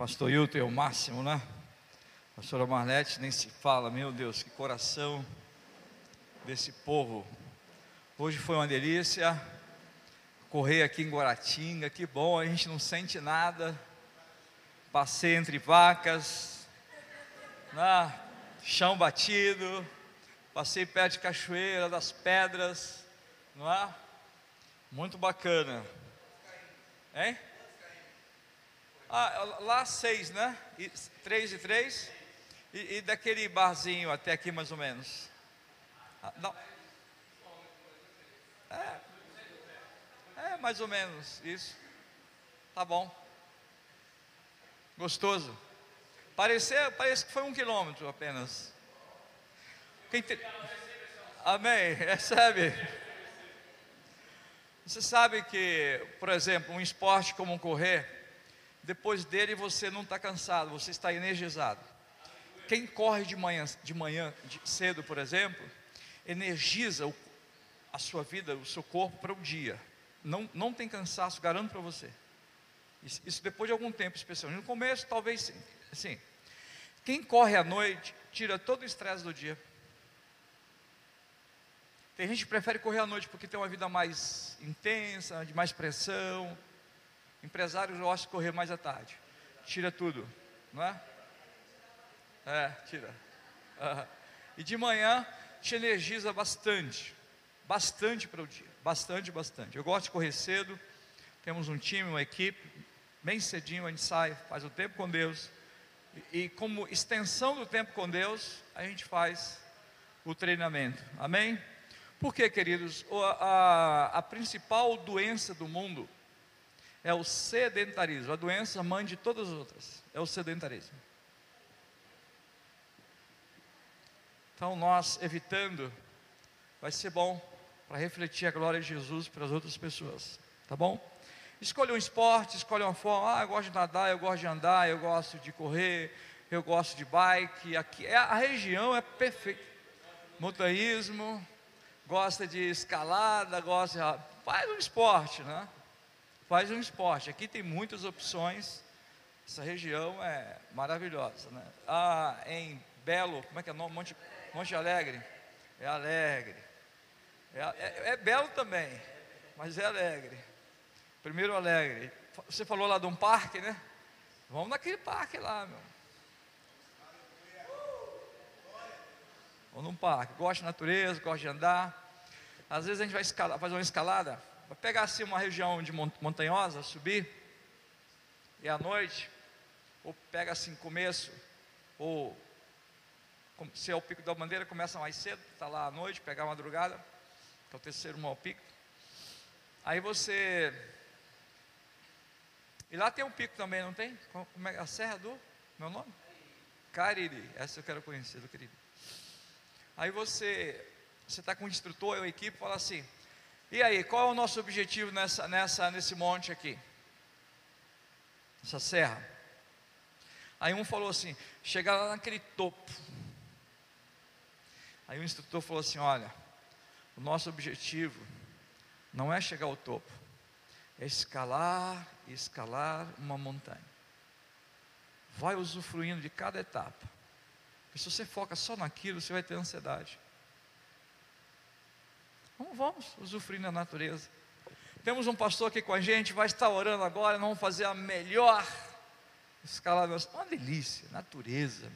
Pastor Hilton é o máximo, né? Pastora Marlete nem se fala, meu Deus, que coração desse povo. Hoje foi uma delícia correr aqui em Guaratinga, que bom, a gente não sente nada. Passei entre vacas, né? chão batido, passei perto de cachoeira, das pedras, não é? Muito bacana. Hein? Ah, lá seis, né? E, três e três. E, e, daquele barzinho até aqui mais ou menos. Ah, não. É, é, mais ou menos isso. Tá bom. Gostoso. Parecer, parece que foi um quilômetro apenas. Quem te... Amém. Recebe. Você sabe que, por exemplo, um esporte como correr depois dele você não está cansado, você está energizado. Quem corre de manhã, de manhã de cedo, por exemplo, energiza o, a sua vida, o seu corpo para o dia. Não, não tem cansaço, garanto para você. Isso, isso, depois de algum tempo, especialmente. No começo, talvez sim. sim. Quem corre à noite, tira todo o estresse do dia. Tem gente que prefere correr à noite porque tem uma vida mais intensa, de mais pressão Empresários gostam de correr mais à tarde. Tira tudo, não é? É, tira. Uhum. E de manhã te energiza bastante. Bastante para o dia. Bastante, bastante. Eu gosto de correr cedo. Temos um time, uma equipe. Bem cedinho a gente sai, faz o tempo com Deus. E, e como extensão do tempo com Deus, a gente faz o treinamento. Amém? Por quê, queridos? A, a, a principal doença do mundo é o sedentarismo. A doença mãe de todas as outras é o sedentarismo. Então, nós evitando, vai ser bom para refletir a glória de Jesus para as outras pessoas, tá bom? Escolha um esporte, escolha uma forma. Ah, eu gosto de nadar, eu gosto de andar, eu gosto de correr, eu gosto de bike. Aqui é a região é perfeita. Montanhismo, gosta de escalada, gosta de, faz um esporte, né? Faz um esporte. Aqui tem muitas opções. Essa região é maravilhosa, né? Ah, em Belo, como é que é o nome? Monte, Monte Alegre. É alegre. É, é, é belo também, mas é alegre. Primeiro alegre. Você falou lá de um parque, né? Vamos naquele parque lá, meu. Vamos num parque. Gosto de natureza, gosto de andar. Às vezes a gente vai escalar, fazer uma escalada. Vai pegar assim uma região de montanhosa, subir, e à noite, ou pega assim começo, ou se é o pico da bandeira, começa mais cedo, está lá à noite, pegar a madrugada, que é o terceiro mau pico. Aí você. E lá tem um pico também, não tem? Como é a Serra do. Meu nome? Cariri. Essa eu quero conhecer, do querido. Aí você. Você está com o instrutor, a equipe, fala assim: e aí, qual é o nosso objetivo nessa, nessa, nesse monte aqui? Essa serra. Aí um falou assim: chegar lá naquele topo. Aí o instrutor falou assim: olha, o nosso objetivo não é chegar ao topo, é escalar e escalar uma montanha. Vai usufruindo de cada etapa. Porque se você foca só naquilo, você vai ter ansiedade. Vamos, vamos usufruir da natureza. Temos um pastor aqui com a gente, vai estar orando agora, vamos fazer a melhor escalada. Uma delícia, natureza.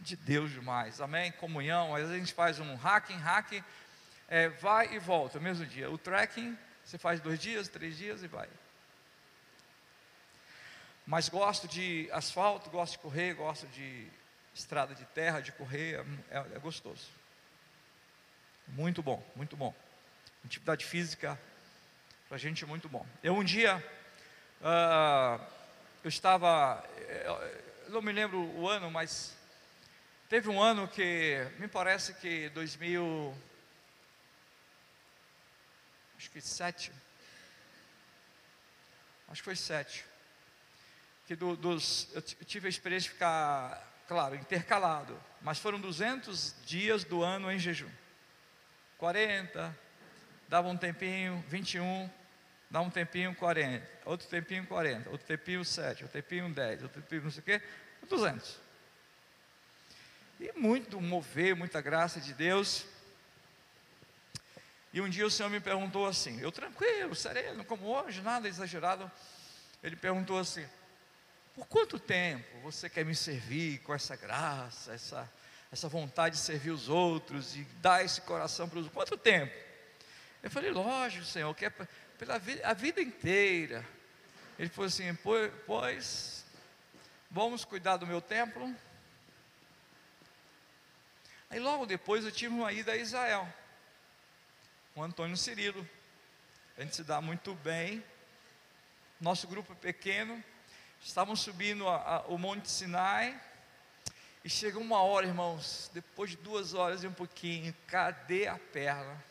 De Deus demais, amém? Comunhão, às vezes a gente faz um hacking, hacking, é, vai e volta, no mesmo dia. O trekking, você faz dois dias, três dias e vai. Mas gosto de asfalto, gosto de correr, gosto de estrada de terra, de correr, é, é gostoso. Muito bom, muito bom. Atividade física para a gente é muito bom. Eu um dia, uh, eu estava, eu não me lembro o ano, mas teve um ano que, me parece que 2000, acho que sete, acho que foi sete, que do, dos, eu tive a experiência de ficar, claro, intercalado, mas foram 200 dias do ano em jejum. 40, dava um tempinho, 21, dá um tempinho 40, outro tempinho 40, outro tempinho 7, outro tempinho 10, outro tempinho não sei o quê, 200. E muito mover, muita graça de Deus. E um dia o Senhor me perguntou assim, eu tranquilo, sereno, como hoje, nada exagerado. Ele perguntou assim: por quanto tempo você quer me servir com essa graça, essa, essa vontade de servir os outros e dar esse coração para os outros? Quanto tempo? Eu falei, lógico, Senhor, que é pela vida, a vida inteira. Ele falou assim: pois, vamos cuidar do meu templo. Aí logo depois eu tive uma ida a Israel, com Antônio Cirilo. A gente se dá muito bem. Nosso grupo é pequeno, Estavam subindo a, a, o Monte Sinai. E chegou uma hora, irmãos, depois de duas horas e um pouquinho, cadê a perna?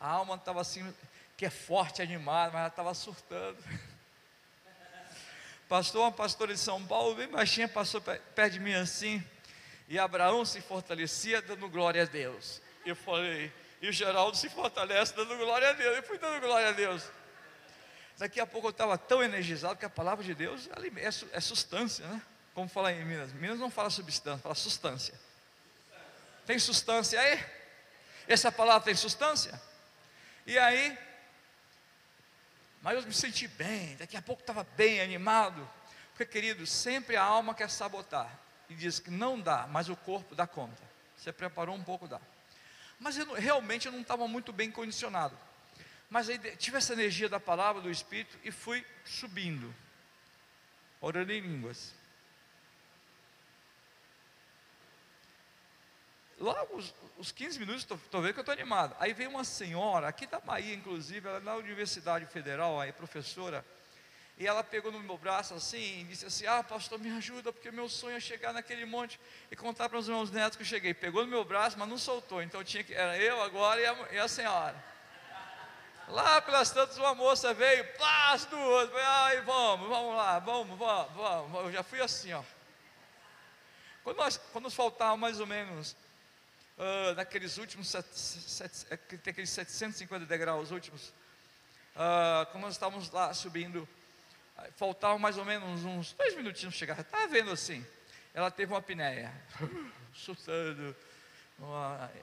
A alma estava assim, que é forte, animada, mas ela estava surtando. Pastor, uma pastora de São Paulo, bem baixinha, passou perto de mim assim, e Abraão se fortalecia dando glória a Deus. Eu falei, e o Geraldo se fortalece dando glória a Deus. Eu fui dando glória a Deus. Daqui a pouco eu estava tão energizado que a palavra de Deus é, é substância, né? Como fala em Minas. Minas não fala substância, fala substância. Tem substância aí? Essa palavra tem substância? E aí, mas eu me senti bem, daqui a pouco estava bem, animado. Porque, querido, sempre a alma quer sabotar. E diz que não dá, mas o corpo dá conta. Você preparou um pouco, dá. Mas eu, realmente eu não estava muito bem condicionado. Mas aí tive essa energia da palavra, do Espírito, e fui subindo, orando em línguas. Logo, os, os 15 minutos, estou vendo que eu estou animado. Aí veio uma senhora, aqui da Bahia, inclusive, ela é na Universidade Federal, aí professora, e ela pegou no meu braço assim e disse assim: Ah, pastor, me ajuda, porque meu sonho é chegar naquele monte e contar para os meus netos que eu cheguei. Pegou no meu braço, mas não soltou, então tinha que, era eu agora e a, e a senhora. Lá pelas tantas, uma moça veio, pá, as duas, ai, vamos, vamos lá, vamos, vamos, vamos. Eu já fui assim, ó. Quando, nós, quando nos faltava mais ou menos, uh, naqueles últimos, set, set, é, tem aqueles 750 degraus últimos, uh, quando nós estávamos lá subindo, faltavam mais ou menos uns dois minutinhos para chegar, estava vendo assim, ela teve uma apneia, surtando,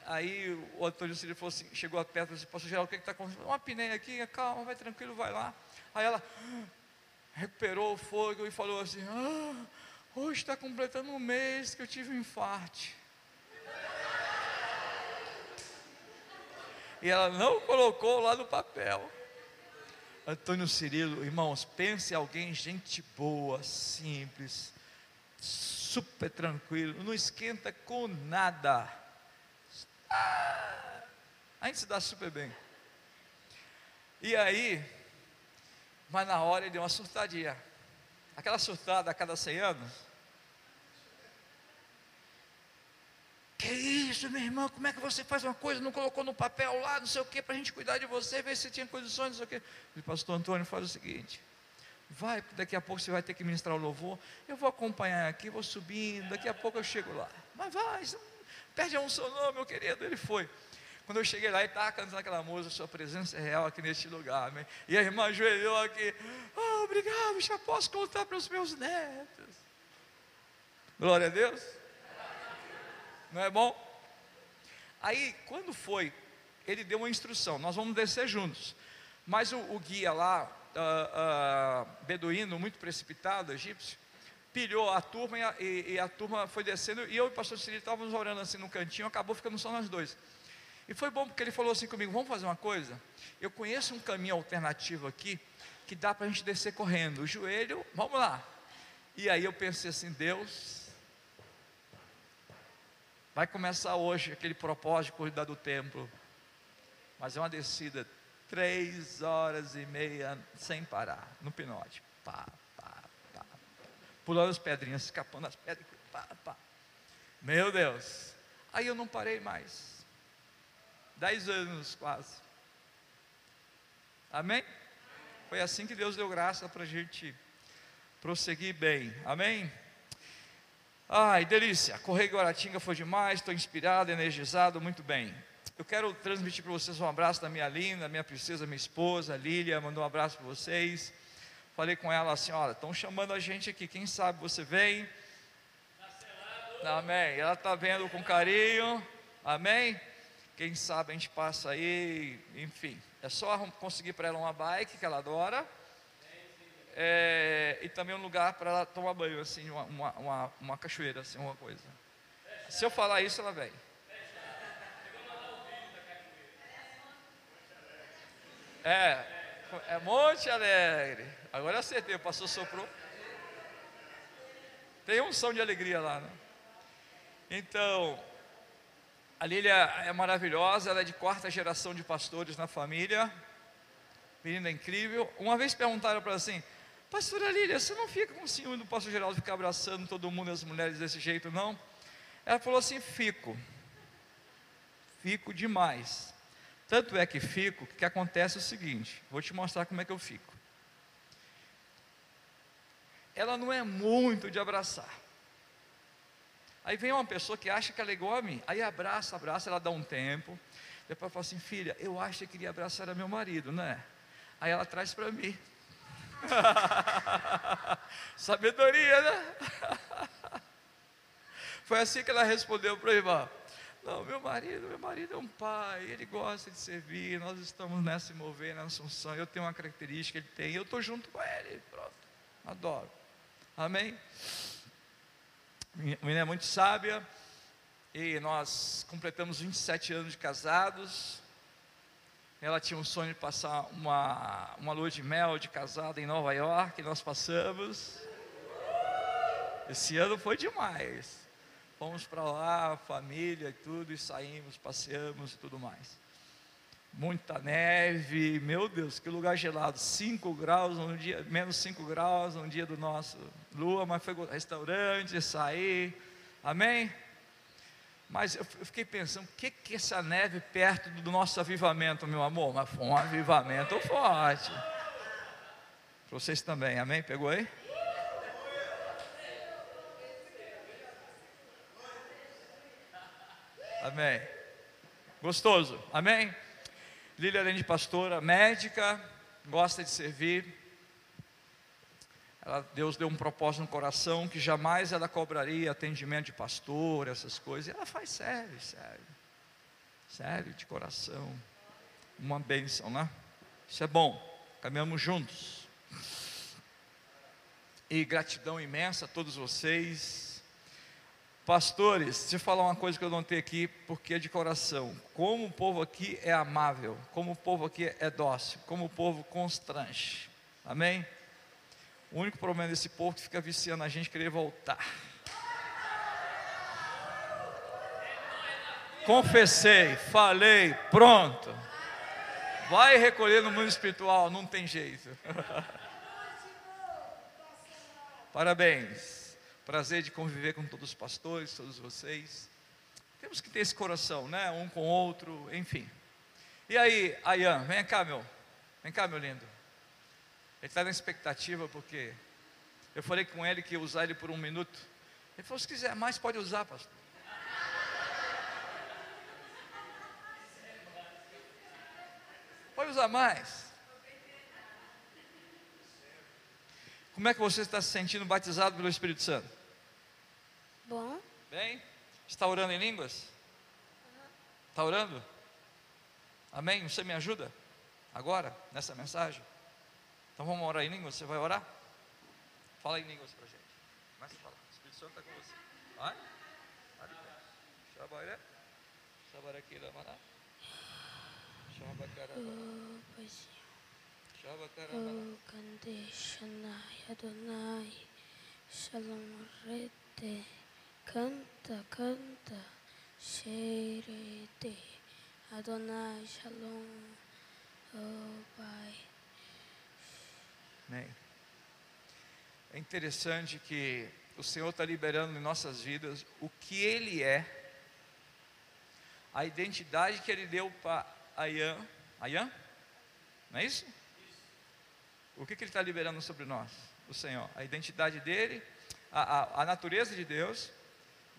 Aí o Antônio Cílio falou assim, chegou perto e disse, pastor Geraldo, o que está acontecendo? Uma apneia aqui, calma, vai tranquilo, vai lá. Aí ela recuperou o fogo e falou assim, ah, hoje está completando um mês que eu tive um infarte. E ela não colocou lá no papel. Antônio Cirilo, irmãos, pense alguém, gente boa, simples, super tranquilo, não esquenta com nada a gente se dá super bem. E aí, mas na hora ele deu uma surtadinha. Aquela surtada a cada 100 anos. Que isso, meu irmão? Como é que você faz uma coisa, não colocou no papel lá, não sei o que, para a gente cuidar de você, ver se tinha condições, não sei o que. O pastor Antônio faz o seguinte: vai, daqui a pouco você vai ter que ministrar o louvor. Eu vou acompanhar aqui, vou subindo, daqui a pouco eu chego lá. Mas vai, Perde a unção, não, meu querido. Ele foi. Quando eu cheguei lá, ele estava cantando aquela música, Sua presença é real aqui neste lugar. Amém? E a irmã ajoelhou aqui. Oh, obrigado, já posso contar para os meus netos. Glória a Deus. Não é bom? Aí, quando foi, ele deu uma instrução: nós vamos descer juntos. Mas o, o guia lá, uh, uh, beduíno, muito precipitado, egípcio, pilhou a turma e a, e, e a, turma foi descendo, e eu e o pastor Cirilo estávamos orando assim no cantinho, acabou ficando só nós dois. E foi bom porque ele falou assim comigo: vamos fazer uma coisa? Eu conheço um caminho alternativo aqui que dá para a gente descer correndo. O joelho, vamos lá. E aí eu pensei assim: Deus, vai começar hoje aquele propósito de cuidar do templo, mas é uma descida três horas e meia sem parar no pinote. Pá, pulando as pedrinhas, escapando as pedras. Pá, pá. Meu Deus. Aí eu não parei mais. Dez anos quase. Amém? Foi assim que Deus deu graça para a gente prosseguir bem. Amém? Ai, delícia. Correr Guaratinga foi demais. Estou inspirado, energizado, muito bem. eu quero transmitir para vocês um abraço da minha linda, minha princesa, minha esposa, Lília, mandou um abraço para vocês. Falei com ela assim: olha, estão chamando a gente aqui, quem sabe você vem. Amém. Ela está vendo com carinho. Amém. Quem sabe a gente passa aí, enfim. É só conseguir para ela uma bike que ela adora. É, e também um lugar para ela tomar banho, assim, uma, uma, uma, uma cachoeira, assim, uma coisa. Se eu falar isso, ela vem. É, é Monte Alegre. Agora acertei, o soprou. Tem um som de alegria lá, né? Então, a Lília é maravilhosa, ela é de quarta geração de pastores na família. Menina incrível. Uma vez perguntaram para ela assim: Pastora Lília, você não fica com ciúme do pastor Geraldo ficar abraçando todo mundo as mulheres desse jeito, não? Ela falou assim: Fico. Fico demais. Tanto é que fico, que acontece o seguinte: vou te mostrar como é que eu fico. Ela não é muito de abraçar. Aí vem uma pessoa que acha que ela é igual a mim, aí abraça, abraça, ela dá um tempo. Depois fala assim: filha, eu acho que queria abraçar meu marido, né? Aí ela traz para mim. Sabedoria, né? Foi assim que ela respondeu para o irmão. Não, meu marido, meu marido é um pai, ele gosta de servir, nós estamos nessa mover, na Assunção, eu tenho uma característica, ele tem, eu estou junto com ele, pronto, adoro. Amém? Minha menina é muito sábia, e nós completamos 27 anos de casados. Ela tinha um sonho de passar uma, uma lua de mel de casada em Nova York, nós passamos. Esse ano foi demais. Fomos para lá, família e tudo, e saímos, passeamos e tudo mais. Muita neve, meu Deus, que lugar gelado, 5 graus um dia, menos 5 graus no dia do nosso lua, mas foi restaurante, sair, amém? Mas eu fiquei pensando, o que que essa neve perto do nosso avivamento, meu amor? Mas foi um avivamento forte. Para vocês também, amém? Pegou aí? Amém. Gostoso. Amém. Lília, além de pastora, médica, gosta de servir. Ela, Deus deu um propósito no coração que jamais ela cobraria atendimento de pastor, essas coisas. E ela faz sério, sério. Sério, de coração. Uma bênção, né? Isso é bom. Caminhamos juntos. E gratidão imensa a todos vocês Pastores, deixa eu falar uma coisa que eu não tenho aqui, porque é de coração. Como o povo aqui é amável, como o povo aqui é dócil, como o povo constrange. Amém? O único problema desse povo é que fica viciando a gente querer voltar. Confessei, falei, pronto. Vai recolher no mundo espiritual, não tem jeito. Parabéns. Prazer de conviver com todos os pastores, todos vocês. Temos que ter esse coração, né? Um com o outro, enfim. E aí, Ayan, vem cá, meu. Vem cá, meu lindo. Ele está na expectativa porque eu falei com ele que ia usar ele por um minuto. Ele falou: se quiser mais, pode usar, pastor. Pode usar mais. Como é que você está se sentindo batizado pelo Espírito Santo? Bom. Bem? Está orando em línguas? Está orando? Amém? Você me ajuda? Agora, nessa mensagem? Então vamos orar em línguas? Você vai orar? Fala em línguas para a gente. Começa a falar. O Espírito Santo está com você. Vai? Shabaré. Shabarakira maná. Shabakarabara. O Kandeshanai Adonai Shalom Rete Canta, canta Sherete Adonai Shalom Oh Pai Amém. É interessante que o Senhor está liberando em nossas vidas o que Ele é, a identidade que Ele deu para Ayan. Ayan? Não é isso? O que, que Ele está liberando sobre nós? O Senhor. A identidade dele, a, a, a natureza de Deus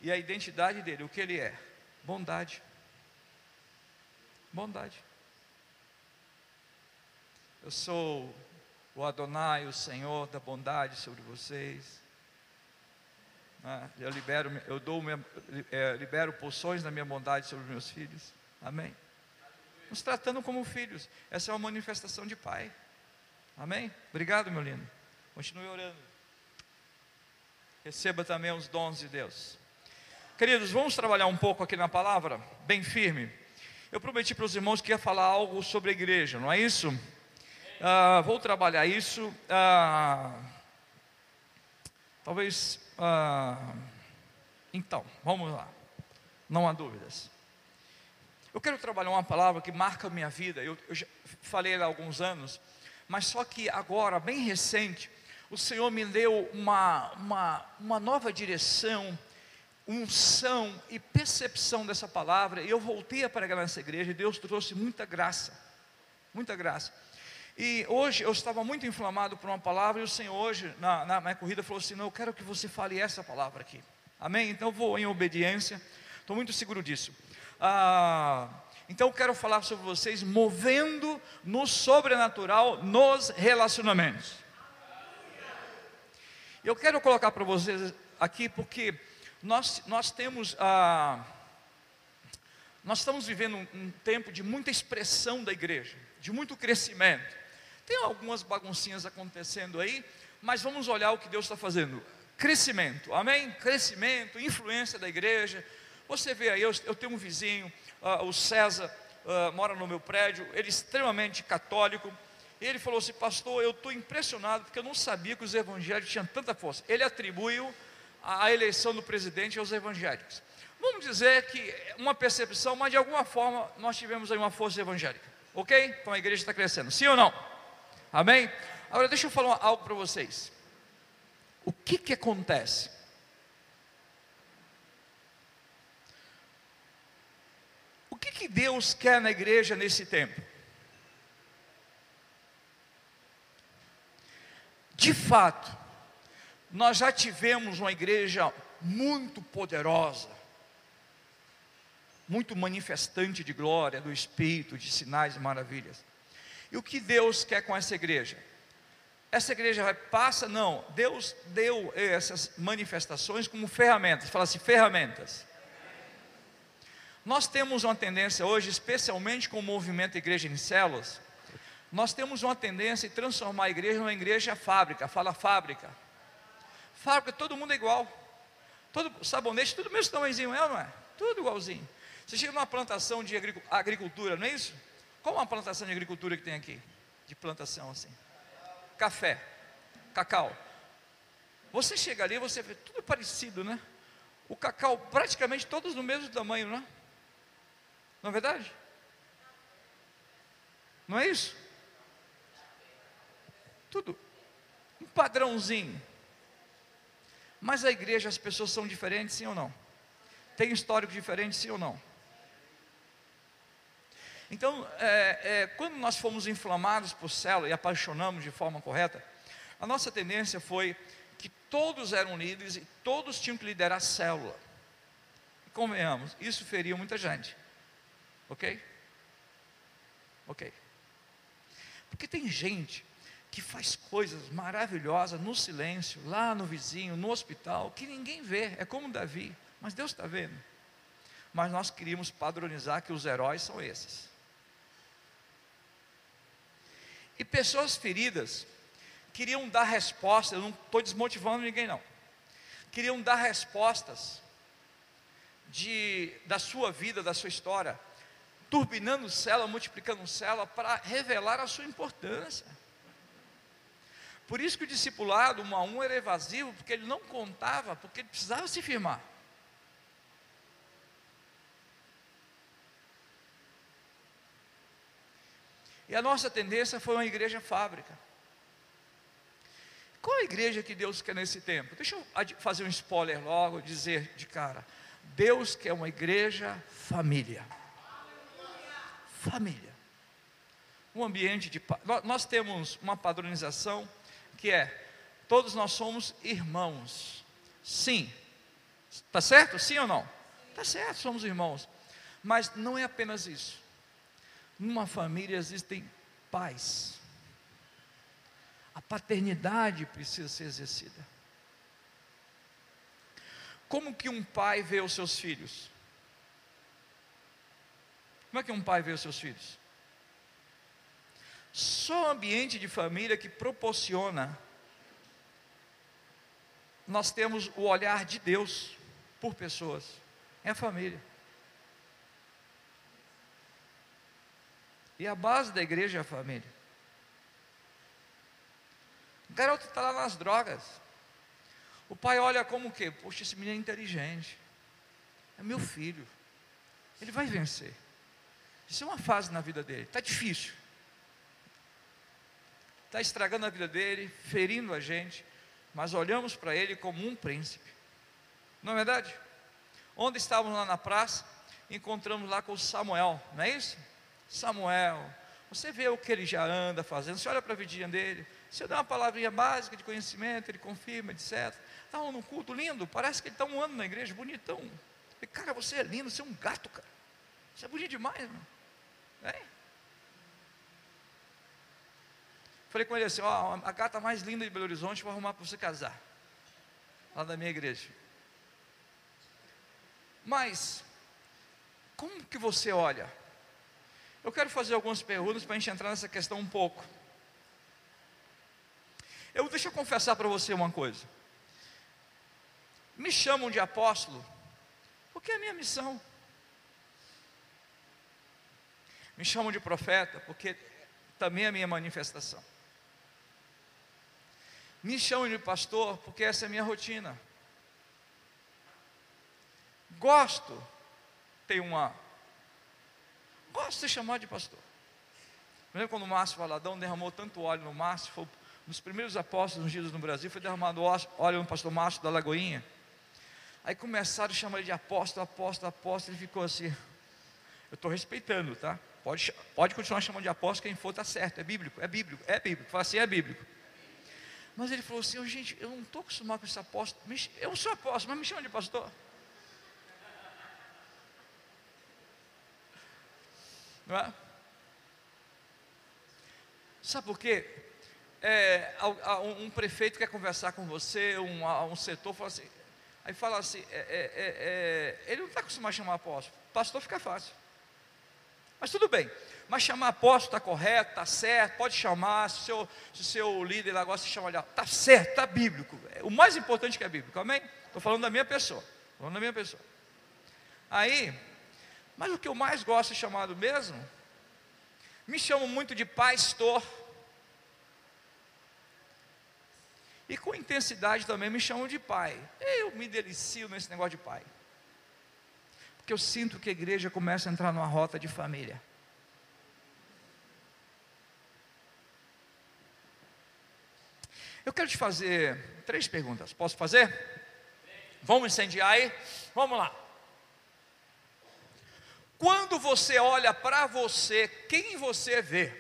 e a identidade dele, o que Ele é? Bondade. Bondade. Eu sou o Adonai, o Senhor da bondade sobre vocês. Ah, eu libero, eu dou, é, libero poções da minha bondade sobre meus filhos. Amém. Nos tratando como filhos. Essa é uma manifestação de Pai. Amém? Obrigado, meu lindo. Continue orando. Receba também os dons de Deus. Queridos, vamos trabalhar um pouco aqui na palavra, bem firme. Eu prometi para os irmãos que ia falar algo sobre a igreja, não é isso? Ah, vou trabalhar isso. Ah, talvez. Ah, então, vamos lá. Não há dúvidas. Eu quero trabalhar uma palavra que marca a minha vida. Eu, eu já falei há alguns anos, mas só que agora, bem recente, o Senhor me deu uma, uma, uma nova direção, unção e percepção dessa palavra. E eu voltei a pregar nessa igreja e Deus trouxe muita graça, muita graça. E hoje eu estava muito inflamado por uma palavra e o Senhor hoje, na, na minha corrida, falou assim: Não, eu quero que você fale essa palavra aqui. Amém? Então eu vou em obediência, estou muito seguro disso. Ah, então eu quero falar sobre vocês movendo no sobrenatural nos relacionamentos. Eu quero colocar para vocês aqui porque nós, nós temos ah, nós estamos vivendo um, um tempo de muita expressão da igreja, de muito crescimento. Tem algumas baguncinhas acontecendo aí, mas vamos olhar o que Deus está fazendo. Crescimento, amém? Crescimento, influência da igreja, você vê aí, eu, eu tenho um vizinho, uh, o César, uh, mora no meu prédio, ele é extremamente católico. Ele falou assim, pastor, eu estou impressionado porque eu não sabia que os evangélicos tinham tanta força. Ele atribuiu a, a eleição do presidente aos evangélicos. Vamos dizer que uma percepção, mas de alguma forma nós tivemos aí uma força evangélica. Ok? Então a igreja está crescendo. Sim ou não? Amém? Agora deixa eu falar algo para vocês. O que que acontece? que, que Deus quer na igreja nesse tempo? De fato, nós já tivemos uma igreja muito poderosa, muito manifestante de glória, do Espírito, de sinais e maravilhas. E o que Deus quer com essa igreja? Essa igreja vai passa? Não. Deus deu essas manifestações como ferramentas. Fala assim, ferramentas. Nós temos uma tendência hoje, especialmente com o movimento Igreja em Células, nós temos uma tendência de transformar a igreja numa igreja fábrica, fala fábrica. Fábrica, todo mundo é igual. Todo sabonete, tudo mesmo tamanhozinho, é ou não é? Tudo igualzinho. Você chega numa plantação de agricultura, não é isso? Qual é uma plantação de agricultura que tem aqui? De plantação assim. Café, cacau. Você chega ali, você vê tudo parecido, né? O cacau praticamente todos do mesmo tamanho, não é? Não é verdade? Não é isso? Tudo. Um padrãozinho. Mas a igreja, as pessoas são diferentes, sim ou não? Tem histórico diferente, sim ou não? Então, é, é, quando nós fomos inflamados por célula e apaixonamos de forma correta, a nossa tendência foi que todos eram líderes e todos tinham que liderar a célula. E convenhamos, isso feria muita gente. Ok? Ok. Porque tem gente que faz coisas maravilhosas no silêncio, lá no vizinho, no hospital, que ninguém vê, é como Davi, mas Deus está vendo. Mas nós queríamos padronizar que os heróis são esses. E pessoas feridas queriam dar respostas, eu não estou desmotivando ninguém não. Queriam dar respostas de, da sua vida, da sua história, turbinando célula, multiplicando célula, para revelar a sua importância. Por isso que o discipulado, um a um, era evasivo, porque ele não contava, porque ele precisava se firmar. E a nossa tendência foi uma igreja fábrica. Qual a igreja que Deus quer nesse tempo? Deixa eu fazer um spoiler logo, dizer de cara: Deus quer uma igreja família família. Um ambiente de. Nós temos uma padronização que é: todos nós somos irmãos. Sim. Está certo? Sim ou não? Está certo, somos irmãos. Mas não é apenas isso. Numa família existem pais. A paternidade precisa ser exercida. Como que um pai vê os seus filhos? Como é que um pai vê os seus filhos? Só o ambiente de família que proporciona nós temos o olhar de Deus por pessoas. É a família. E a base da igreja é a família. O garoto está lá nas drogas. O pai olha como o quê? Poxa, esse menino é inteligente. É meu filho. Ele vai vencer. Isso é uma fase na vida dele. Está difícil. Está estragando a vida dele, ferindo a gente. Mas olhamos para ele como um príncipe. Não é verdade? Onde estávamos lá na praça, encontramos lá com Samuel, não é isso? Samuel, você vê o que ele já anda fazendo, você olha para a vidinha dele, você dá uma palavrinha básica de conhecimento, ele confirma, etc. Estava num culto lindo, parece que ele está um ano na igreja, bonitão. E, cara, você é lindo, você é um gato, cara. Você é bonito demais, irmão. É? Falei com ele assim: ó, a gata mais linda de Belo Horizonte, vou arrumar para você casar. Lá da minha igreja. Mas, como que você olha? Eu quero fazer algumas perguntas para a gente entrar nessa questão um pouco. Eu deixa eu confessar para você uma coisa. Me chamam de apóstolo, porque é a minha missão. Me chamam de profeta, porque também é a minha manifestação. Me chamam de pastor, porque essa é a minha rotina. Gosto, tem uma. Gosto de ser chamado de pastor. Lembra quando o Márcio Valadão derramou tanto óleo no Márcio? Foi um dos primeiros apóstolos ungidos no Brasil, foi derramado óleo no pastor Márcio da Lagoinha. Aí começaram a chamar ele de apóstolo, apóstolo, apóstolo, ele ficou assim. Eu estou respeitando, tá? Pode, pode continuar chamando de apóstolo, quem for está certo, é bíblico, é bíblico, é bíblico. Fala assim, é bíblico. Mas ele falou assim: gente, eu não estou acostumado com esse apóstolo. Eu sou apóstolo, mas me chama de pastor. Não é? Sabe por quê? É, um prefeito quer conversar com você, um, um setor fala assim, aí fala assim, é, é, é, é ele não está acostumado a chamar apóstolo, pastor fica fácil. Mas tudo bem, mas chamar apóstolo está correto, está certo, pode chamar, se o seu, se seu líder lá gosta de chamar está certo, está bíblico. O mais importante que é bíblico, amém? Estou falando da minha pessoa, falando da minha pessoa. Aí, mas o que eu mais gosto de chamado mesmo, me chamam muito de pastor. E com intensidade também me chamam de pai. Eu me delicio nesse negócio de pai. Porque eu sinto que a igreja começa a entrar numa rota de família. Eu quero te fazer três perguntas. Posso fazer? Vamos incendiar aí? Vamos lá. Quando você olha para você, quem você vê?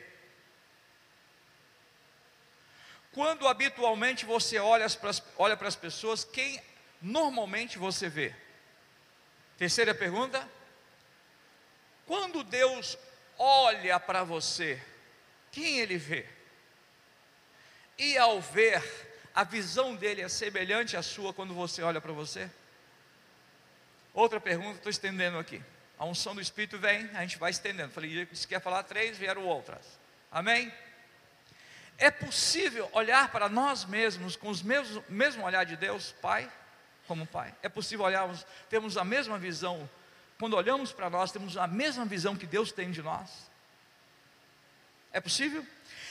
Quando habitualmente você olha para, as, pessoas, quem normalmente você vê? Terceira pergunta. Quando Deus olha para você, quem ele vê? E ao ver, a visão dele é semelhante à sua quando você olha para você? Outra pergunta, estou estendendo aqui. A unção do Espírito vem, a gente vai estendendo. Falei, se quer falar três, vieram outras. Amém? É possível olhar para nós mesmos com o mesmo, olhar de Deus, Pai, como Pai. É possível olharmos, temos a mesma visão. Quando olhamos para nós, temos a mesma visão que Deus tem de nós. É possível?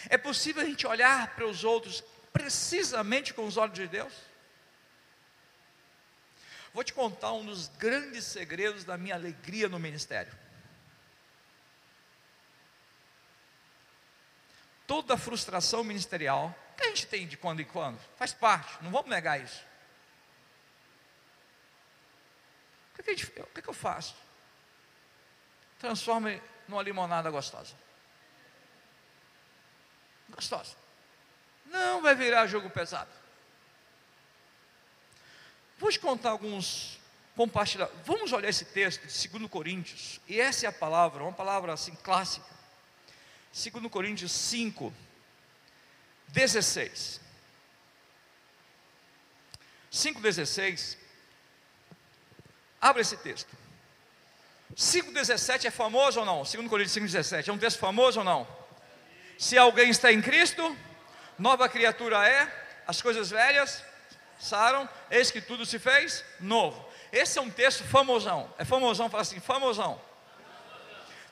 É possível a gente olhar para os outros precisamente com os olhos de Deus? Vou te contar um dos grandes segredos da minha alegria no ministério. Toda frustração ministerial, que a gente tem de quando em quando, faz parte, não vamos negar isso. O que, gente, o que, que eu faço? Transforme numa limonada gostosa. Gostosa. Não vai virar jogo pesado. Vou te contar alguns compartilhar. Vamos olhar esse texto de 2 Coríntios, e essa é a palavra, uma palavra assim clássica. 2 Coríntios 5, 16. 5,16. Abra esse texto. 5,17 é famoso ou não? 2 Coríntios 5,17 é um texto famoso ou não? Se alguém está em Cristo, nova criatura é, as coisas velhas saram, eis que tudo se fez novo. Esse é um texto famosão. É famosão, fala assim, famosão.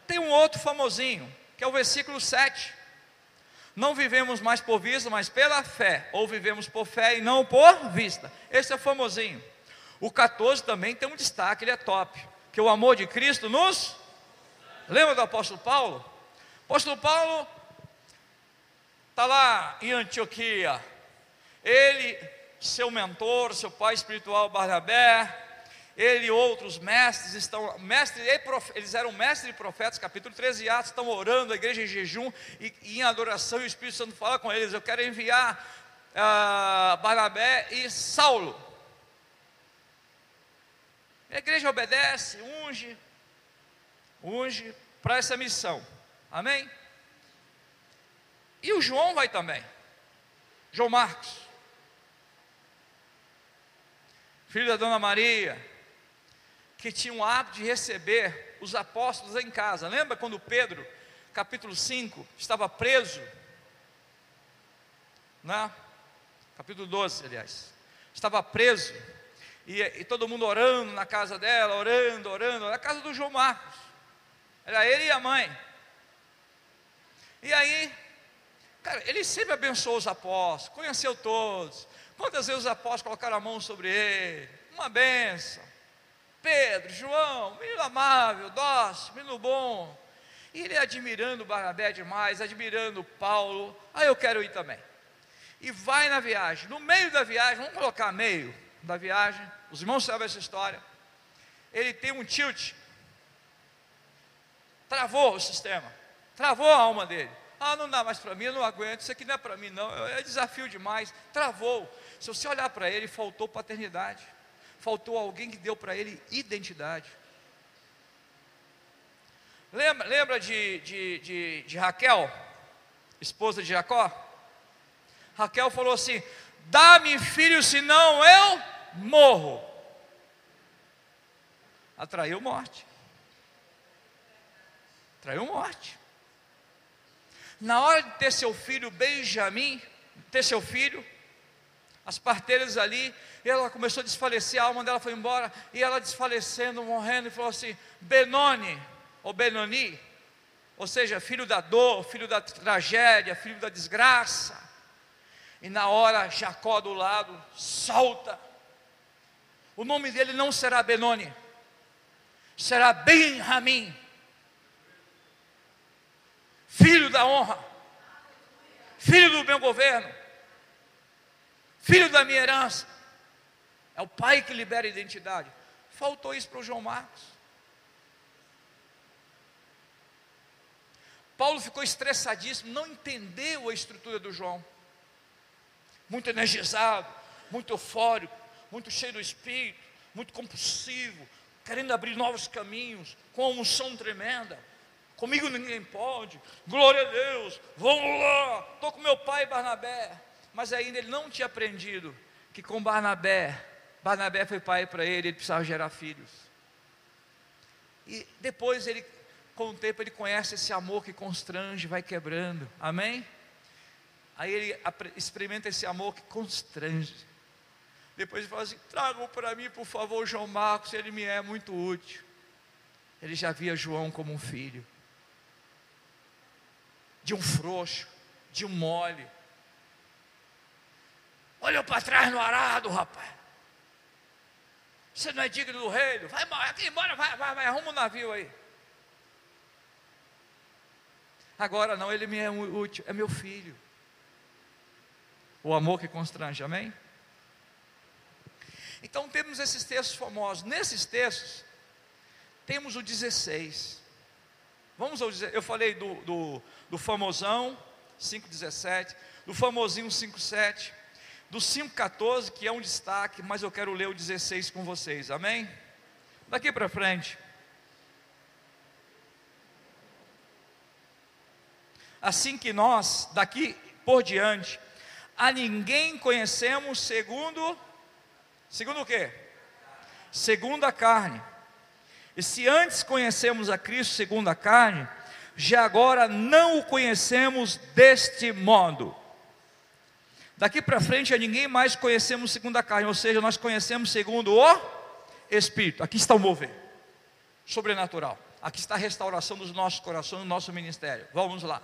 Tem um outro famosinho, que é o versículo 7. Não vivemos mais por vista, mas pela fé. Ou vivemos por fé e não por vista. Esse é famosinho. O 14 também tem um destaque, ele é top. Que o amor de Cristo nos. Lembra do apóstolo Paulo? Apóstolo Paulo está lá em Antioquia. Ele, seu mentor, seu pai espiritual Barnabé, ele e outros mestres estão, mestres eles eram mestres e profetas, capítulo 13 de Atos, estão orando, a igreja em jejum e, e, em adoração, e o Espírito Santo fala com eles: Eu quero enviar uh, Barnabé e Saulo. A igreja obedece, unge, unge para essa missão, amém? E o João vai também, João Marcos, filho da dona Maria, que tinha o hábito de receber os apóstolos em casa. Lembra quando Pedro, capítulo 5, estava preso? Né? Capítulo 12, aliás. Estava preso. E, e, todo mundo orando na casa dela, orando, orando, na casa do João Marcos. Era ele e a mãe. E aí, cara, ele sempre abençoou os apóstolos, conheceu todos. Quantas vezes os apóstolos colocaram a mão sobre ele? Uma benção. Pedro, João, menino amável, dócil, menino bom. E ele admirando Barnabé demais, admirando Paulo. Aí eu quero ir também. E vai na viagem. No meio da viagem, vamos colocar meio da viagem. Os irmãos sabem essa história. Ele tem um tilt. Travou o sistema. Travou a alma dele. Ah, não dá mais para mim, eu não aguento. Isso aqui não é para mim, não. É desafio demais. Travou. Se você olhar para ele, faltou paternidade faltou alguém que deu para ele identidade. Lembra, lembra de, de, de, de Raquel, esposa de Jacó? Raquel falou assim: Dá-me filho, senão eu morro. Atraiu morte. Atraiu morte. Na hora de ter seu filho Benjamim, ter seu filho, as parteiras ali, e ela começou a desfalecer, a alma dela foi embora, e ela desfalecendo, morrendo, e falou assim: Benoni, ou Benoni, ou seja, filho da dor, filho da tragédia, filho da desgraça. E na hora, Jacó do lado, salta. O nome dele não será Benoni, será Ben-Ramim, filho da honra, filho do meu governo filho da minha herança. É o pai que libera a identidade. Faltou isso para o João Marcos. Paulo ficou estressadíssimo, não entendeu a estrutura do João. Muito energizado, muito eufórico, muito cheio do espírito, muito compulsivo, querendo abrir novos caminhos, com uma unção tremenda. Comigo ninguém pode, glória a Deus, vamos lá, estou com meu pai Barnabé mas ainda ele não tinha aprendido que com Barnabé, Barnabé foi pai para ele, ele precisava gerar filhos. E depois ele, com o tempo, ele conhece esse amor que constrange, vai quebrando. Amém? Aí ele experimenta esse amor que constrange. Depois ele fala assim: tragam para mim, por favor, João Marcos, ele me é muito útil. Ele já via João como um filho, de um frouxo, de um mole, Olhou para trás no arado, rapaz. Você não é digno do reino. Vai embora, vai, vai, vai, arruma um navio aí. Agora não, ele me é útil, é meu filho. O amor que constrange, amém? Então temos esses textos famosos. Nesses textos, temos o 16. Vamos ao Eu falei do, do, do famosão 5,17, do famosinho 5,7 do 5,14, que é um destaque, mas eu quero ler o 16 com vocês, amém? Daqui para frente. assim que nós, daqui por diante, a ninguém conhecemos segundo segundo o quê? Segundo a carne. E se antes conhecemos a Cristo segundo a carne, já agora não o conhecemos deste modo. Daqui para frente a ninguém mais conhecemos segundo a carne, ou seja, nós conhecemos segundo o Espírito. Aqui está o mover sobrenatural. Aqui está a restauração dos nossos corações, do nosso ministério. Vamos lá.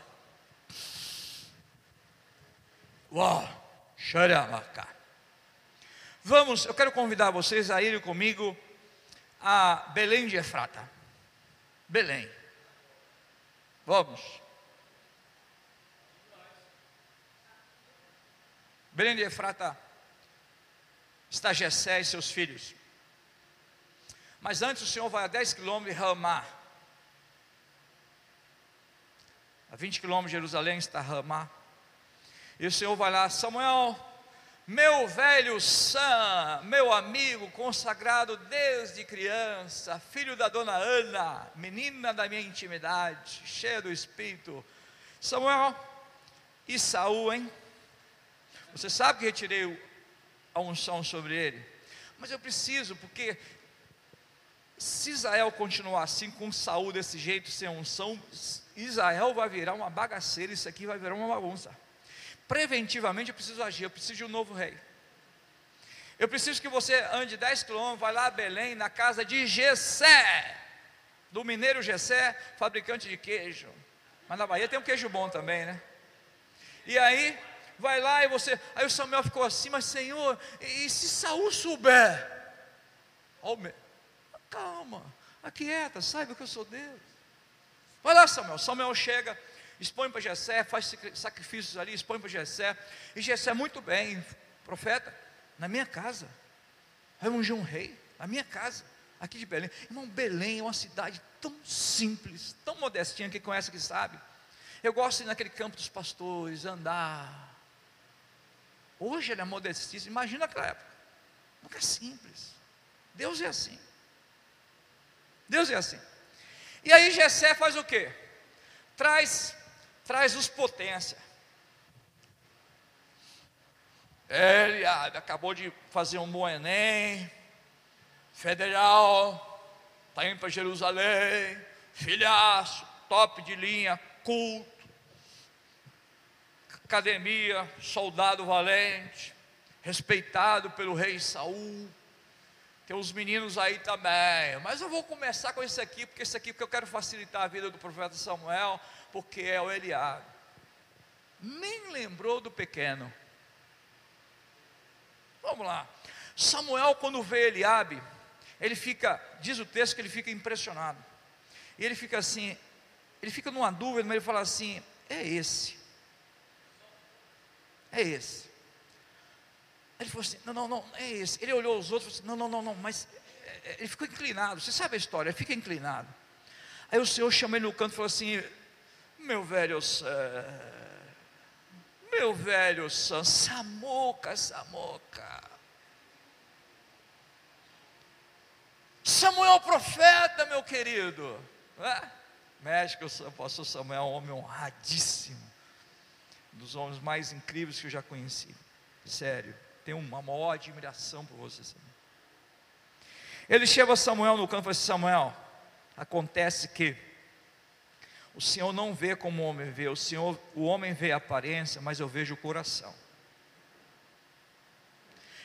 Uau! Xaramacá. Vamos, eu quero convidar vocês a irem comigo a Belém de Efrata. Belém. Vamos. Belém de Efrata está Jessé e seus filhos. Mas antes o Senhor vai a 10 quilômetros de Ramá. A 20 quilômetros de Jerusalém está Ramá. E o Senhor vai lá, Samuel, meu velho Sam, meu amigo consagrado desde criança, filho da dona Ana, menina da minha intimidade, cheia do Espírito. Samuel e Saul, hein? Você sabe que retirei a unção sobre ele, mas eu preciso, porque se Israel continuar assim, com Saul desse jeito, sem unção, Israel vai virar uma bagaceira, isso aqui vai virar uma bagunça preventivamente eu preciso agir, eu preciso de um novo rei. Eu preciso que você ande 10 quilômetros, vai lá a Belém, na casa de Gessé, do mineiro Gessé, fabricante de queijo. Mas na Bahia tem um queijo bom também, né? E aí, vai lá e você. Aí o Samuel ficou assim, mas Senhor, e, e se Saul souber? Calma, aquieta, saiba que eu sou Deus. Vai lá, Samuel. Samuel chega, expõe para Jessé, faz sacrifícios ali, expõe para Jessé. E Jessé, muito bem, profeta, na minha casa. Vai ungir um rei, na minha casa, aqui de Belém. Irmão, Belém é uma cidade tão simples, tão modestinha, quem conhece que sabe. Eu gosto de ir naquele campo dos pastores, andar. Hoje ele é modestíssimo, imagina aquela época. Nunca é simples. Deus é assim. Deus é assim. E aí Jessé faz o quê? Traz traz os potência. Ele acabou de fazer um bom Enem, federal, está indo para Jerusalém, filhaço, top de linha, culto, academia, soldado valente, respeitado pelo rei Saul. Tem uns meninos aí também, mas eu vou começar com esse aqui, porque esse aqui porque eu quero facilitar a vida do profeta Samuel, porque é o Eliabe. Nem lembrou do pequeno. Vamos lá. Samuel, quando vê Eliabe, ele fica, diz o texto que ele fica impressionado. E ele fica assim, ele fica numa dúvida, mas ele fala assim: é esse. É esse. Ele falou assim: não, não, não, é esse. Ele olhou os outros e falou assim: não, não, não, não, mas é, é, ele ficou inclinado. Você sabe a história, ele fica inclinado. Aí o Senhor chamou ele no canto e falou assim: meu velho meu velho Sam, Samuca, Samuca. Samuel profeta, meu querido. É? México, o pastor Samuel é um homem honradíssimo. Dos homens mais incríveis que eu já conheci. Sério, tenho uma maior admiração por você, Samuel. Ele chega a Samuel no campo e fala assim, Samuel, acontece que o Senhor não vê como o homem vê, o Senhor, o homem vê a aparência, mas eu vejo o coração.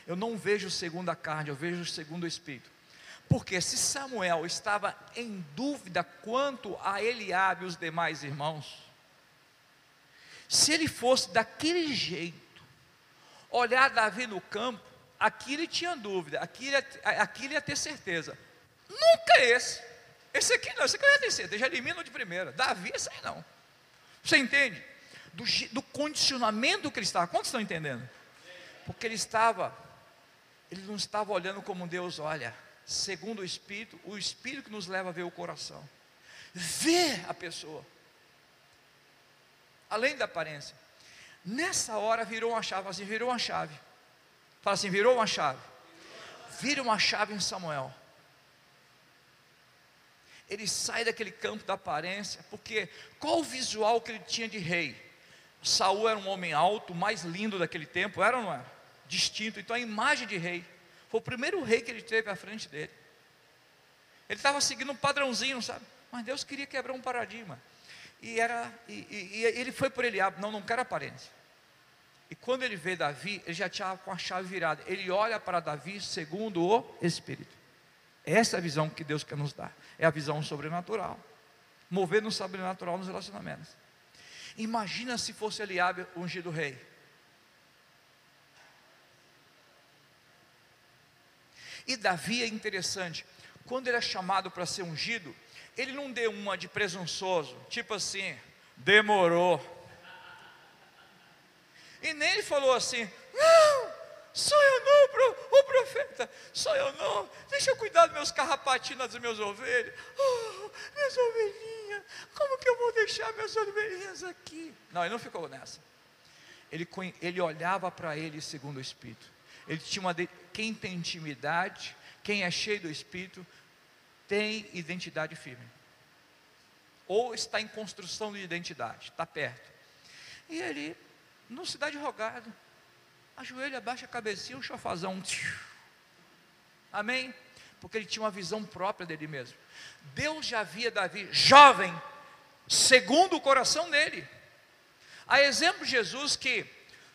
Eu não vejo segundo a carne, eu vejo segundo o Espírito. Porque se Samuel estava em dúvida quanto a Eliabe e os demais irmãos, se ele fosse daquele jeito, olhar Davi no campo, aqui ele tinha dúvida, aqui ele, aqui ele ia ter certeza. Nunca esse. Esse aqui não, esse aqui não ia descer, já elimina de primeira. Davi, esse aí não. Você entende? Do, do condicionamento que ele estava. Quantos estão entendendo? Porque ele estava, ele não estava olhando como Deus olha, segundo o Espírito, o Espírito que nos leva a ver o coração. Ver a pessoa. Além da aparência. Nessa hora virou uma chave, assim, virou uma chave. Fala assim, virou uma chave. Vira uma chave em Samuel. ele sai daquele campo da aparência, porque qual o visual que ele tinha de rei? Saul era um homem alto, mais lindo daquele tempo, era ou não era? Distinto, então a imagem de rei. Foi o primeiro rei que ele teve à frente dele. Ele estava seguindo um padrãozinho, sabe? Mas Deus queria quebrar um paradigma. E, era, e, e, e ele foi por Eliabe, não, não quero aparência. E quando ele vê Davi, ele já tinha com a chave virada. Ele olha para Davi segundo o Espírito. Essa é a visão que Deus quer nos dar. É a visão sobrenatural. Mover no sobrenatural nos relacionamentos. Imagina se fosse Eliabe ungido rei. E Davi é interessante. Quando ele é chamado para ser ungido, ele não deu uma de presunçoso, tipo assim, demorou. E nem ele falou assim, não, Sou eu não, o profeta, sou eu não. Deixa eu cuidar dos meus carrapatinhos, dos meus ovelhas. Oh, minhas ovelhinhas, como que eu vou deixar minhas ovelhinhas aqui? Não, ele não ficou nessa. Ele, ele olhava para ele segundo o Espírito. Ele tinha uma. De, quem tem intimidade, quem é cheio do Espírito, tem identidade firme. Ou está em construção de identidade, está perto. E ele não se dá de rogado ajoelha, abaixa a cabecinha, um chofazão. Amém? Porque ele tinha uma visão própria dele mesmo. Deus já via Davi jovem, segundo o coração dele. A exemplo de Jesus que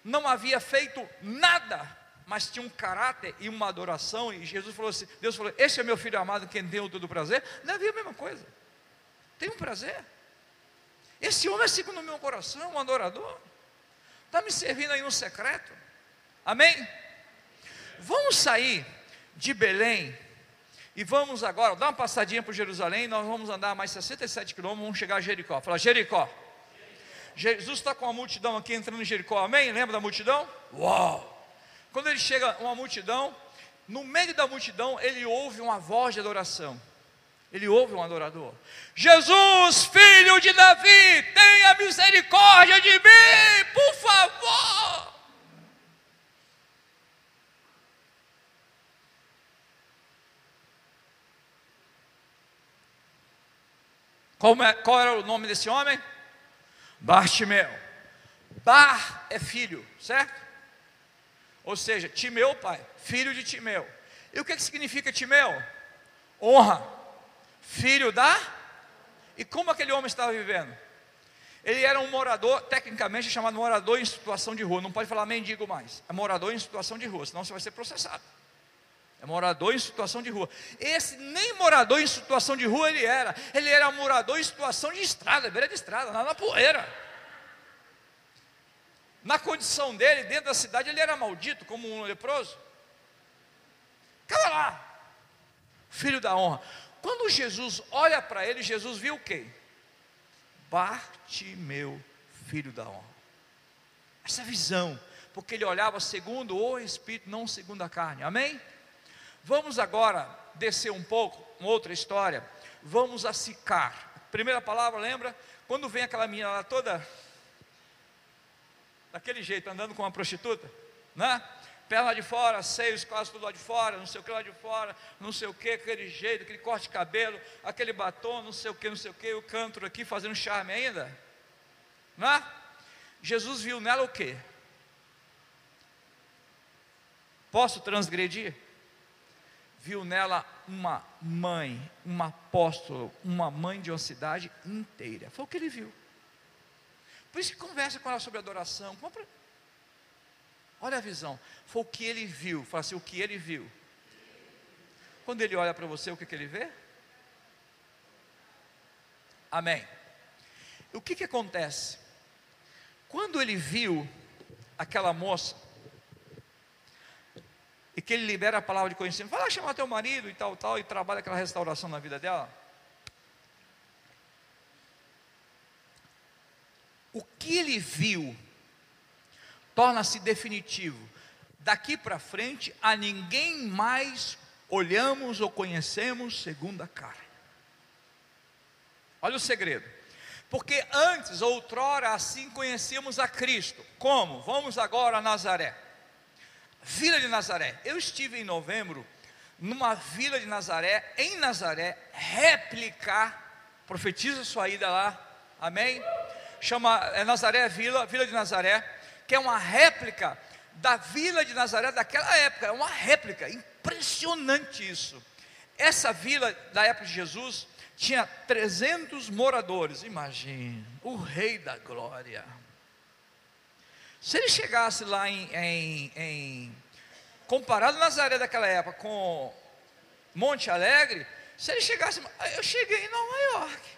não havia feito nada, mas tinha um caráter e uma adoração, e Jesus falou assim: Deus falou, esse é meu filho amado, quem tem todo prazer. Davi é a mesma coisa. Tem um prazer. Esse homem é segundo o meu coração, um adorador. Está me servindo aí no secreto. Amém? Vamos sair de Belém e vamos agora, dar uma passadinha por Jerusalém. Nós vamos andar mais 67 quilômetros, vamos chegar a Jericó. Fala, Jericó. Jesus está com a multidão aqui entrando em Jericó, amém? Lembra da multidão? Uau! Quando ele chega uma multidão, no meio da multidão, ele ouve uma voz de adoração. Ele ouve um adorador. Jesus, filho de Davi, tenha misericórdia de mim, por favor. É, qual era o nome desse homem? Bartimeu. Bar é filho, certo? Ou seja, Timeu, pai, filho de Timeu. E o que, que significa Timeu? Honra. Filho da. E como aquele homem estava vivendo? Ele era um morador, tecnicamente chamado morador em situação de rua. Não pode falar mendigo mais. É morador em situação de rua, senão você vai ser processado. É morador em situação de rua. Esse nem morador em situação de rua ele era. Ele era morador em situação de estrada, beira de estrada, na poeira. Na condição dele, dentro da cidade, ele era maldito, como um leproso. Cala lá, filho da honra. Quando Jesus olha para ele, Jesus viu quê? Bartimeu, filho da honra. Essa visão, porque ele olhava segundo o Espírito, não segundo a carne. Amém? Vamos agora descer um pouco, uma outra história. Vamos a Sicar. Primeira palavra, lembra? Quando vem aquela menina lá toda daquele jeito, andando com uma prostituta, né? Perna de fora, seios quase tudo lá de fora, não sei o que lá de fora, não sei o que, aquele jeito, aquele corte de cabelo, aquele batom, não sei o que, não sei o que, o canto aqui fazendo charme ainda, né? Jesus viu nela o que? Posso transgredir? viu nela uma mãe, uma apóstola, uma mãe de uma cidade inteira. Foi o que ele viu. Por isso que conversa com ela sobre adoração. Olha a visão. Foi o que ele viu. Fala assim, o que ele viu. Quando ele olha para você, o que, que ele vê? Amém. O que, que acontece? Quando ele viu aquela moça, e que ele libera a palavra de conhecimento, vai lá chamar teu marido e tal, tal, e trabalha aquela restauração na vida dela. O que ele viu torna-se definitivo. Daqui para frente, a ninguém mais olhamos ou conhecemos segundo a cara. Olha o segredo. Porque antes, outrora, assim conhecíamos a Cristo. Como? Vamos agora a Nazaré. Vila de Nazaré. Eu estive em novembro numa vila de Nazaré, em Nazaré, réplica, profetiza sua ida lá, amém? Chama é Nazaré Vila, Vila de Nazaré, que é uma réplica da vila de Nazaré daquela época, é uma réplica, impressionante isso. Essa vila da época de Jesus tinha 300 moradores, imagine, o rei da glória. Se ele chegasse lá em, em, em comparado Nazaré daquela época com Monte Alegre, se ele chegasse, eu cheguei em Nova York.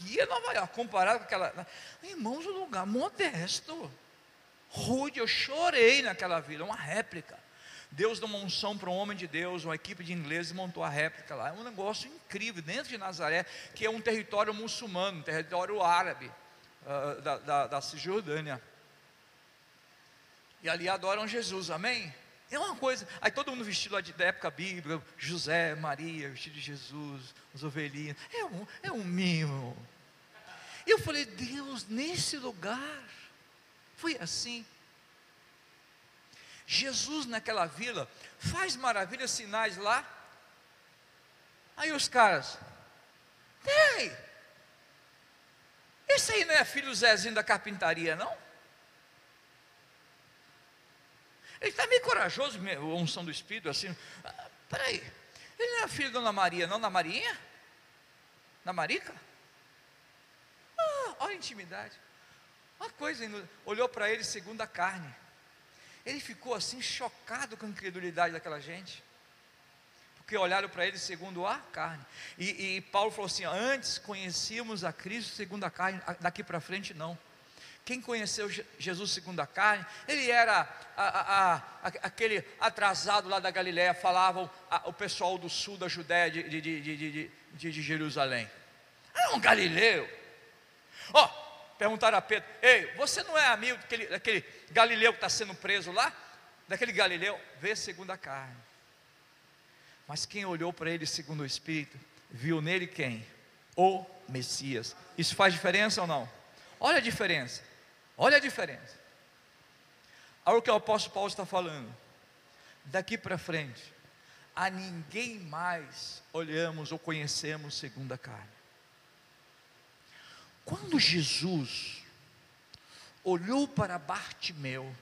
Aqui é Nova York, comparado com aquela. Irmãos, um lugar modesto, rude. Eu chorei naquela vila, uma réplica. Deus deu uma unção para um homem de Deus, uma equipe de ingleses montou a réplica lá. É um negócio incrível, dentro de Nazaré, que é um território muçulmano, um território árabe, uh, da, da, da Cisjordânia. E ali adoram Jesus, amém? É uma coisa, aí todo mundo vestido lá de, época bíblica, José, Maria, vestido de Jesus, os ovelhinhos, é um, é um mimo. E eu falei, Deus, nesse lugar, foi assim. Jesus naquela vila faz maravilhas, sinais lá. Aí os caras, ei, esse aí não é filho Zezinho da carpintaria, não? Ele está meio corajoso, unção do Espírito, assim. Ah, peraí, ele não é filho da Dona Maria, não, da Marinha? Da Marica? Ah, olha a intimidade. Uma coisa, olhou para ele segundo a carne. Ele ficou assim chocado com a incredulidade daquela gente. Porque olharam para ele segundo a carne. E, e Paulo falou assim: antes conhecíamos a Cristo segundo a carne, daqui para frente não. Quem conheceu Jesus segundo a carne, ele era a, a, a, aquele atrasado lá da Galiléia, falavam o pessoal do sul da Judéia de, de, de, de Jerusalém. Era um galileu. Ó, oh, perguntaram a Pedro: Ei, você não é amigo daquele, daquele galileu que está sendo preso lá? Daquele galileu? Vê segundo a carne. Mas quem olhou para ele segundo o Espírito, viu nele quem? O Messias. Isso faz diferença ou não? Olha a diferença. Olha a diferença. Olha o que o apóstolo Paulo está falando. Daqui para frente, a ninguém mais olhamos ou conhecemos segundo a carne. Quando Jesus olhou para Bartimeu,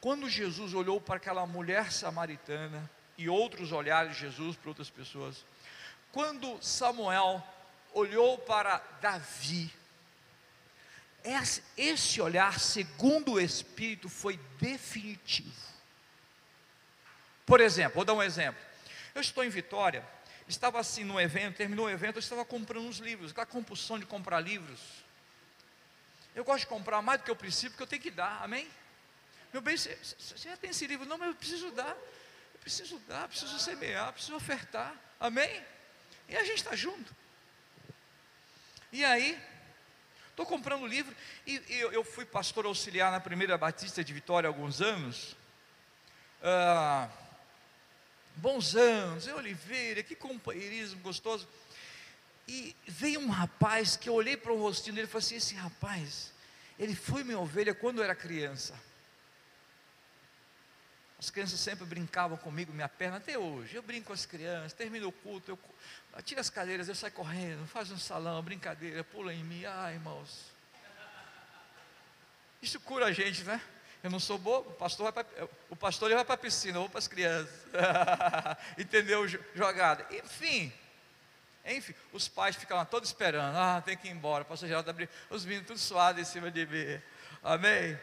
quando Jesus olhou para aquela mulher samaritana e outros olharam Jesus para outras pessoas, quando Samuel olhou para Davi, esse olhar, segundo o Espírito, foi definitivo. Por exemplo, vou dar um exemplo. Eu estou em Vitória, estava assim no evento, terminou o evento, eu estava comprando uns livros, aquela compulsão de comprar livros. Eu gosto de comprar mais do que eu preciso, porque eu tenho que dar, amém? Meu bem, você, você já tem esse livro? Não, mas eu preciso dar, eu preciso dar, preciso semear, preciso ofertar, amém? E a gente está junto. E aí, Estou comprando livro e, e eu, eu, fui pastor auxiliar na primeira Batista de Vitória há alguns anos. Ah, bons anos, em Oliveira, que companheirismo gostoso. E veio um rapaz que eu olhei para o rostinho dele e falei assim: esse rapaz, ele foi minha ovelha quando eu era criança. As crianças sempre brincavam comigo, minha perna, até hoje. Eu brinco com as crianças, termino o culto, eu tiro as cadeiras, eu saio correndo, faz um salão, brincadeira, pula em mim. Ai, irmãos. Isso cura a gente, né? Eu não sou bobo, o pastor vai para, o pastor vai para a piscina, eu vou para as crianças. Entendeu? Jogada. Enfim. Enfim, os pais ficam lá todos esperando. Ah, tem que ir embora. O pastor Geraldo abrir, os meninos tudo suados em cima de mim. Amém?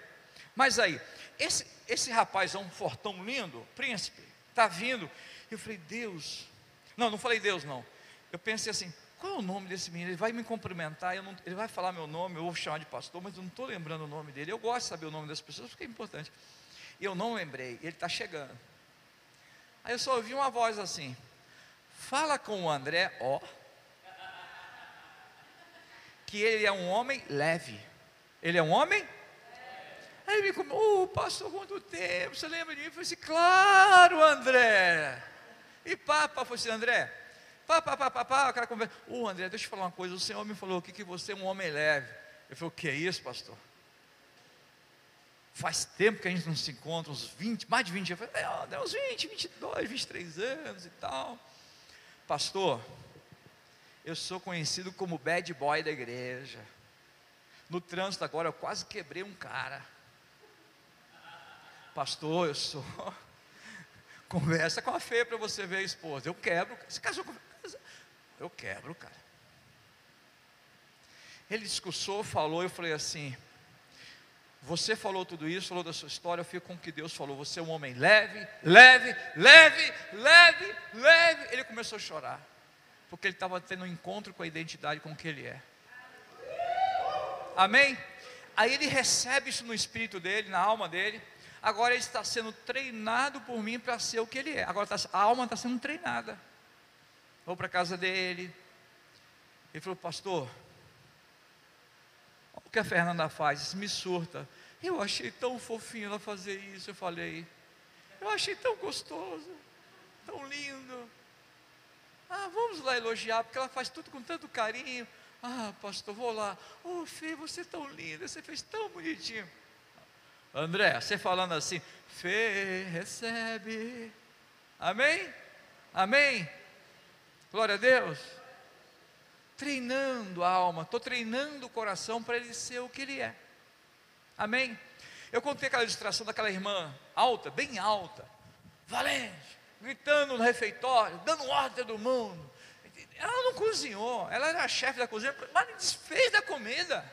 Mas aí, esse, esse rapaz é um fortão lindo, príncipe, está vindo. Eu falei, Deus. Não, não falei Deus, não. Eu pensei assim, qual é o nome desse menino? Ele vai me cumprimentar, não, ele vai falar meu nome, eu vou chamar de pastor, mas eu não estou lembrando o nome dele. Eu gosto de saber o nome das pessoas, porque é importante. E eu não lembrei, ele está chegando. Aí eu só ouvi uma voz assim: fala com o André, ó, que ele é um homem leve. Ele é um homem Aí ele me comentou, oh, pastor, quanto tempo, você lembra de mim? Eu falei assim, claro, André. E papa, foi assim, André, pá, pá, pá, aquela conversa. Ô, oh, André, deixa eu falar uma coisa, o Senhor me falou aqui que você é um homem leve. Eu falei, o que é isso, pastor? Faz tempo que a gente não se encontra, uns 20, mais de 20 anos. Eu falei, é, uns 20, 22, 23 anos e tal. Pastor, eu sou conhecido como bad boy da igreja. No trânsito agora eu quase quebrei um cara. Pastor, eu sou. Conversa com a feia para você ver a esposa. Eu quebro. Se casou com. Eu quebro, cara. Ele discursou, falou, eu falei assim: Você falou tudo isso, falou da sua história, eu fico com o que Deus falou. Você é um homem leve, leve, leve, leve, leve. Ele começou a chorar, porque ele estava tendo um encontro com a identidade com o que ele é. Amém? Aí ele recebe isso no espírito dele, na alma dele. Agora ele está sendo treinado por mim para ser o que ele é. Agora tá, a alma está sendo treinada. Vou para a casa dele. Ele falou, pastor, o que a Fernanda faz? Isso me surta. Eu achei tão fofinho ela fazer isso. Eu falei, eu achei tão gostoso, tão lindo. Ah, vamos lá elogiar, porque ela faz tudo com tanto carinho. Ah, pastor, vou lá. Oh, Fê, você é tão linda, você fez tão bonitinho. André, você falando assim, Fê, recebe. Amém? Amém? Glória a Deus treinando a alma, estou treinando o coração para ele ser o que ele é. Amém? Eu contei aquela ilustração daquela irmã alta, bem alta, valente, gritando no refeitório, dando ordem do mundo. Ela não cozinhou, ela era a chefe da cozinha, mas desfez da comida.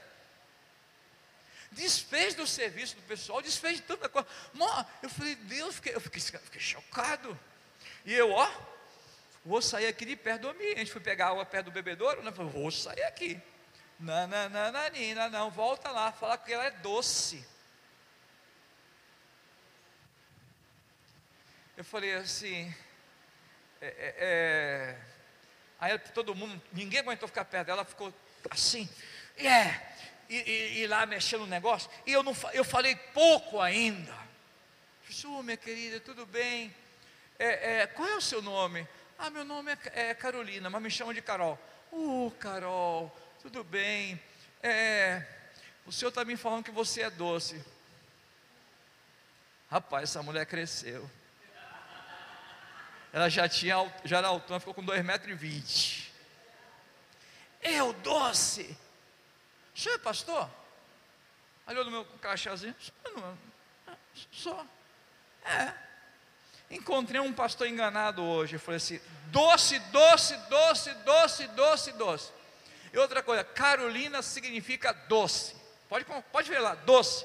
Desfez do serviço do pessoal, desfez de tanta coisa. Eu falei, Deus, fiquei, eu fiquei, fiquei chocado. E eu, ó, vou sair aqui de perto do ambiente. Fui pegar água perto do bebedouro, né? Falei, vou sair aqui. Não, não, não, volta lá, fala que ela é doce. Eu falei assim, é, é, é, aí todo mundo, ninguém aguentou ficar perto dela, ficou assim, yeah, e, e, e lá mexendo no negócio, e eu, não, eu falei pouco ainda. Falei, minha querida, tudo bem? É, é, qual é o seu nome? Ah, meu nome é, é Carolina, mas me chamam de Carol. Uh, Carol, tudo bem. É, o senhor está me falando que você é doce. Rapaz, essa mulher cresceu. Ela já tinha, já era altura, ficou com 2,20 metros. Eu, doce. Senhor é pastor? Olhou no meu caixazinho. Só, só. É. Encontrei um pastor enganado hoje. Eu falei assim: doce, doce, doce, doce, doce, doce. E outra coisa, Carolina significa doce. Pode, pode ver lá, doce.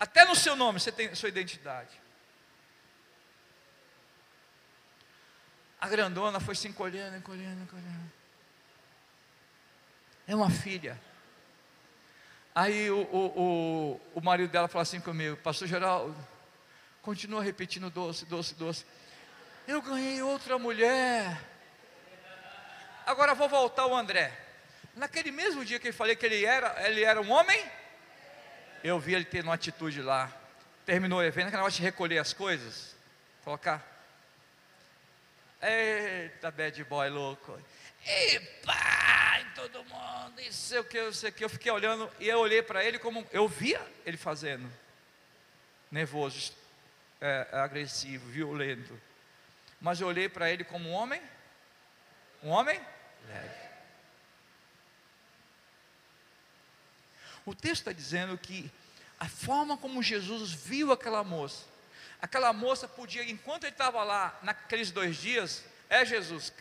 Até no seu nome você tem sua identidade. A grandona foi se encolhendo, encolhendo, encolhendo. É uma filha. Aí o, o, o, o marido dela falou assim comigo, pastor Geraldo, continua repetindo doce, doce, doce. Eu ganhei outra mulher. Agora vou voltar ao André. Naquele mesmo dia que eu falei que ele era, ele era um homem, eu vi ele tendo uma atitude lá. Terminou o evento, aquele negócio de recolher as coisas, colocar. Eita, bad boy louco. E pá, em todo mundo, isso o que, isso que. Eu fiquei olhando e eu olhei para ele como eu via ele fazendo. Nervoso, é, agressivo, violento. Mas eu olhei para ele como um homem, um homem leve. O texto está dizendo que a forma como Jesus viu aquela moça, aquela moça podia, enquanto ele estava lá, naqueles dois dias, é Jesus,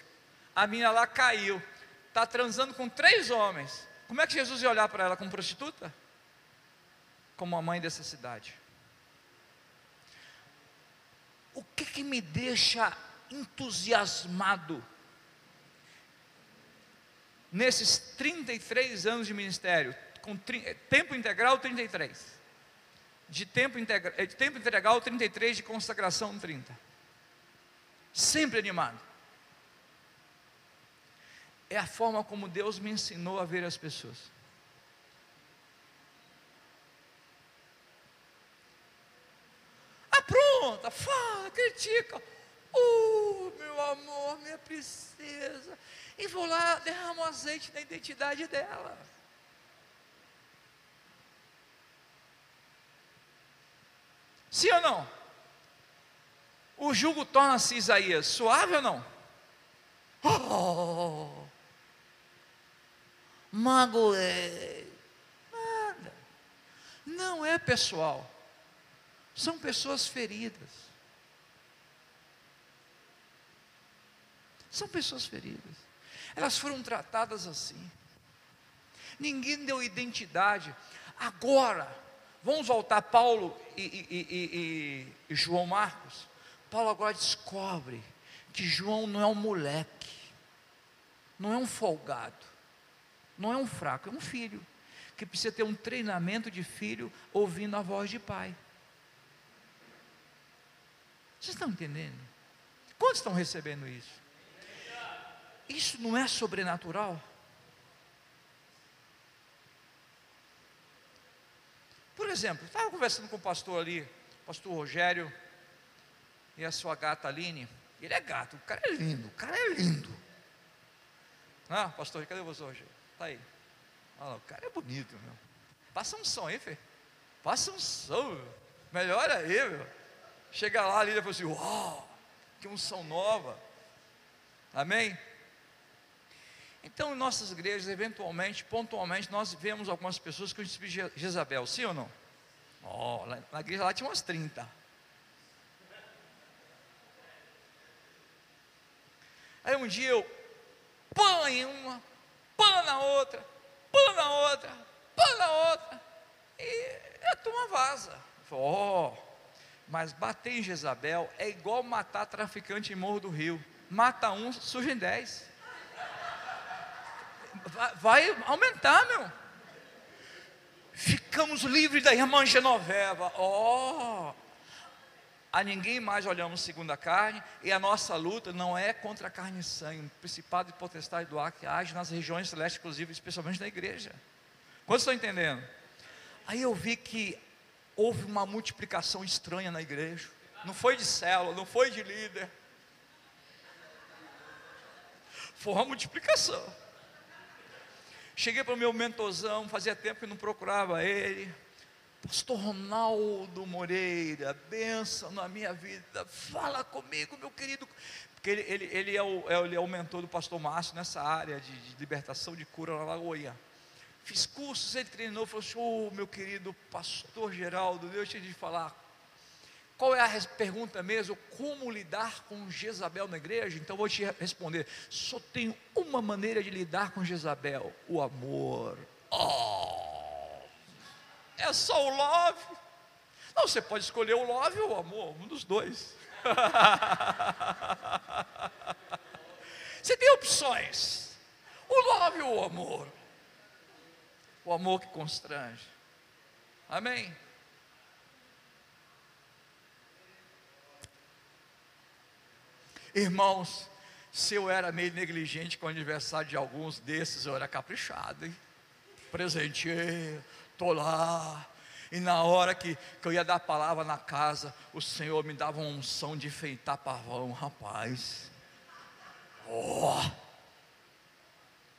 a menina lá caiu, está transando com três homens. Como é que Jesus ia olhar para ela como prostituta? Como a mãe dessa cidade o que, que me deixa entusiasmado nesses 33 anos de ministério, com tempo integral 33, de tempo, integra, de tempo integral 33, de consagração 30, sempre animado. É a forma como Deus me ensinou a ver as pessoas. Apronta, fala, critica. Uh, meu amor, minha princesa. E vou lá, derramo azeite na identidade dela. Sim ou não? O jugo torna-se Isaías suave ou não? Oh, magoei. Nada. Não é pessoal. São pessoas feridas. São pessoas feridas. Elas foram tratadas assim. Ninguém deu identidade. Agora, vamos voltar Paulo e, e, e, e, João Marcos. Paulo agora descobre que João não é um moleque, não é um folgado, não é um fraco, é um filho que precisa ter um treinamento de filho ouvindo a voz de pai. Vocês estão entendendo? Quantos estão recebendo isso? Isso não é sobrenatural? Por exemplo, estava conversando com o pastor ali, pastor Rogério e a sua gata Aline. Ele é gato, o cara é lindo, o cara é lindo. Ah, pastor, cadê você hoje? Está aí. Ah, o cara é bonito, meu. Passa um som aí, Fê. Passa um som, meu. Melhora aí, meu. Chega lá, ali e fala assim: Uau, que unção nova. Amém? Então, em nossas igrejas, eventualmente, pontualmente, nós vemos algumas pessoas espírito de Jezabel, sim ou não? Oh, na igreja lá tinha umas 30. Aí um dia eu pã em uma, pã na outra, pã na outra, pã na outra, e a turma vaza. Oh, mas bater em Jezabel é igual matar traficante em Morro do Rio. Mata um, surgem dez. Vai, vai aumentar, meu. Ficamos livres da irmã Genoveva. Oh! A ninguém mais olhamos segundo a carne, e a nossa luta não é contra a carne e sangue, o principado e potestade do ar que age nas regiões celestes, inclusive, especialmente na igreja. Quantos estão entendendo? Aí eu vi que houve uma multiplicação estranha na igreja. Não foi de célula, não foi de líder. Foi uma multiplicação. Cheguei para o meu mentorzão, fazia tempo que não procurava ele. Pastor Ronaldo Moreira, benção na minha vida, fala comigo, meu querido. Porque ele, ele, ele, é, o, é ele é o mentor do pastor Márcio nessa área de, de libertação de cura na Lagoinha. Fiz cursos, ele treinou, falou assim: oh, meu querido pastor Geraldo, deixa eu te falar. Qual é a pergunta mesmo? Como lidar com Jezabel na igreja? Então vou te responder: só tenho uma maneira de lidar com Jezabel: o amor. Oh, é só o love. Não, você pode escolher o love ou o amor, um dos dois. você tem opções: o love ou o amor o amor que constrange. Amém? Irmãos, se eu era meio negligente com o aniversário de alguns desses, eu era caprichado, hein? Estou lá. E na hora que, que eu ia dar a palavra na casa, o Senhor me dava uma unção de enfeitar pavão, rapaz. Oh!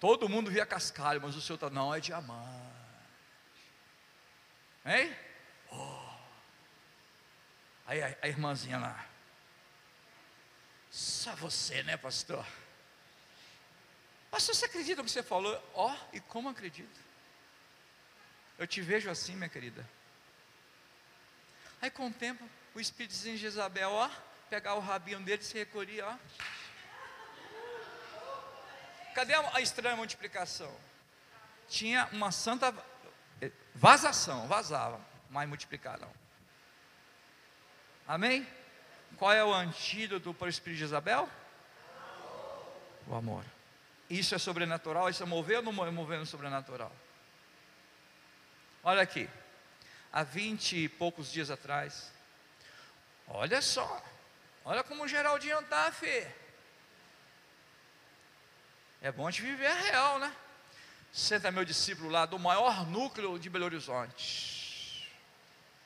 Todo mundo via cascalho, mas o seu tá, não é diamante. Hein? Oh. Aí a, a irmãzinha lá. Só você, né, pastor? Pastor, você acredita no que você falou? Ó, oh, e como acredito? Eu te vejo assim, minha querida. Aí com o tempo, o Espírito de Jezabel, ó, pegar o rabinho dele, se recolhia, ó. Cadê a estranha multiplicação? Tinha uma santa vazação, vazava, mas multiplicar não. Amém? Qual é o antídoto para o espírito de Isabel? O amor. Isso é sobrenatural, isso é mover ou não mover no sobrenatural? Olha aqui, há vinte e poucos dias atrás, olha só, olha como o Geraldinho está, Fê. É bom de viver a real, né? Senta meu discípulo lá do maior núcleo de Belo Horizonte.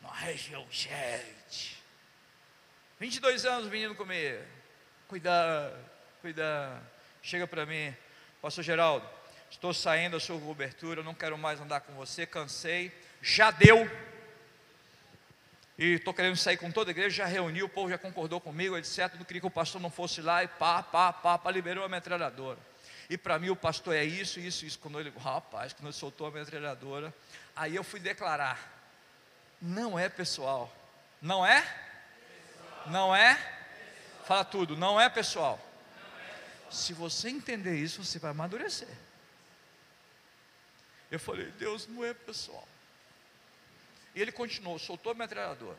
Na região gente. 22 anos menino comigo. Cuidar, cuidar. Chega para mim, Pastor Geraldo, estou saindo da sua cobertura, não quero mais andar com você, cansei, já deu. E estou querendo sair com toda a igreja, já reuni, o povo já concordou comigo, etc. Não queria que o pastor não fosse lá e pá, pá, pá, pá, liberou a metralhadora. E para mim o pastor é isso, isso, isso. Quando ele, rapaz, quando ele soltou a metralhadora, aí eu fui declarar: não é pessoal, não é? Não é? Fala tudo, não é pessoal. Se você entender isso, você vai amadurecer. Eu falei, Deus não é pessoal. E ele continuou, soltou a metralhadora.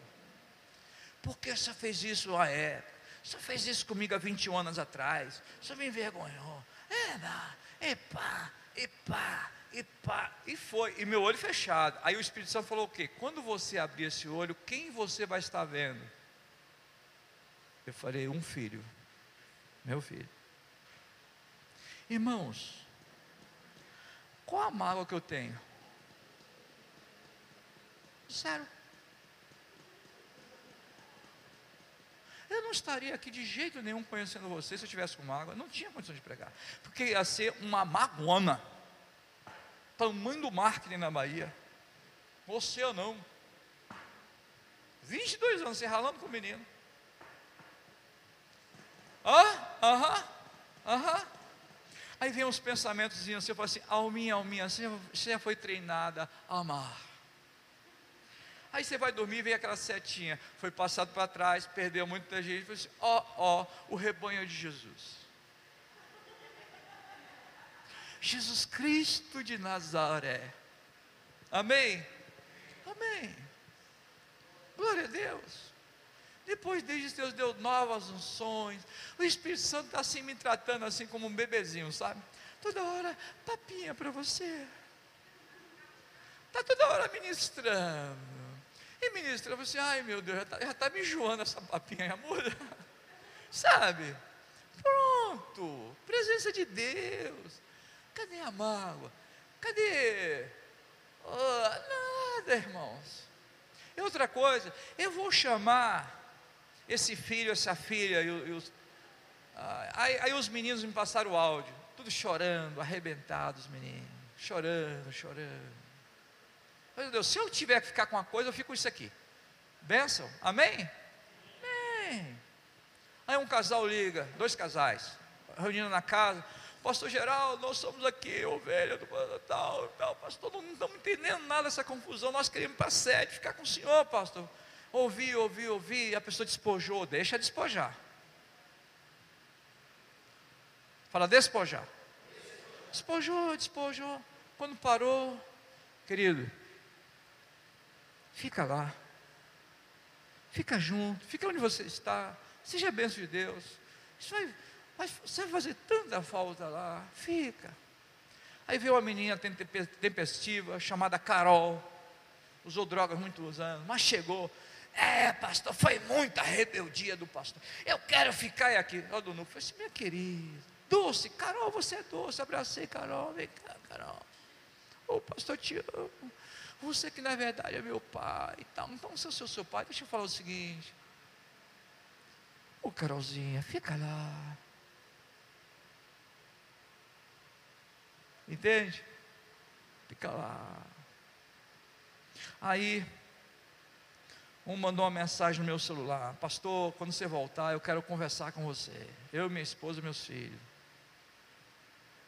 Por que você fez isso? Ah, é. Você fez isso comigo há 21 anos atrás. Você me envergonhou. É, não. Epá, epá, epá. E foi. E meu olho fechado. Aí o Espírito Santo falou o quê? Quando você abrir esse olho, quem você vai estar vendo? Eu falei, um filho. Meu filho. Irmãos, qual a mágoa que eu tenho? Sério. Eu não estaria aqui de jeito nenhum conhecendo você se eu tivesse com mágoa. Não tinha condição de pregar. Porque ia ser uma magoana. Tamanho do marketing na Bahia. Você ou não. 22 anos, você ralando com o menino. Ah, aham, aham. Aí vem uns pensamentos assim, você fala assim, alminha, alminha, você já foi treinada a amar. Aí você vai dormir, vem aquela setinha, foi passado para trás, perdeu muita gente, fala assim, ó, ó, o rebanho de Jesus. Jesus Cristo de Nazaré. Amém? Amém. Glória a Deus. Depois desde Deus deu novas unções. O Espírito Santo está assim me tratando assim como um bebezinho, sabe? Toda hora, papinha para você. Está toda hora ministrando. E ministra você, ai meu Deus, já está tá me enjoando essa papinha, amor. Sabe? Pronto. Presença de Deus. Cadê a mágoa? Cadê? Oh, nada, irmãos. E outra coisa, eu vou chamar esse filho, essa filha, e, e os, aí, aí, os meninos me passaram o áudio, tudo chorando, arrebentados, meninos, chorando, chorando. Meu Deus, se eu tiver que ficar com uma coisa, eu fico com isso aqui. Benção, amém? Amém. Aí um casal liga, dois casais, reunindo na casa, pastor geral, nós somos aqui, ovelha do tal, tal, pastor, não estamos entendendo nada dessa confusão, nós queremos ir para a sede, ficar com o senhor, pastor. Ouvi, ouvi, ouvi, a pessoa despojou, deixa despojar. Fala despojar. Despojou, despojou. Quando parou, querido, fica lá. Fica junto, fica onde você está. Seja benção de Deus. Isso vai, vai, você vai fazer tanta falta lá. Fica. Aí veio uma menina tempestiva chamada Carol. Usou drogas muitos anos, mas chegou. É, pastor, foi muita rebeldia do pastor. Eu quero ficar aqui. Ó, do falei assim, minha querida, doce, Carol, você é doce. Abracei, Carol, vem cá, Carol. Ô, pastor, te amo. Você que na verdade é meu pai e tal. Então, se eu sou seu pai, deixa eu falar o seguinte. Ô, Carolzinha, fica lá. Entende? Fica lá. Aí, um mandou uma mensagem no meu celular: Pastor, quando você voltar, eu quero conversar com você. Eu, minha esposa e meus filhos.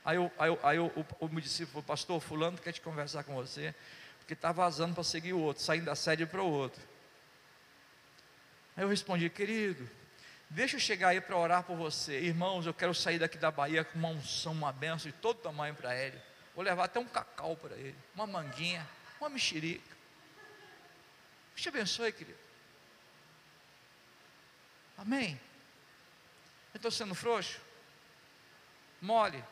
Aí, eu, aí, eu, aí eu, o, o meu discípulo falou: Pastor, Fulano quer te conversar com você, porque está vazando para seguir o outro, saindo da sede para o outro. Aí eu respondi: Querido, deixa eu chegar aí para orar por você. Irmãos, eu quero sair daqui da Bahia com uma unção, uma benção de todo tamanho para ele. Vou levar até um cacau para ele, uma manguinha, uma mexerica. Deus te abençoe, querido. Amém? Eu estou sendo frouxo? Mole?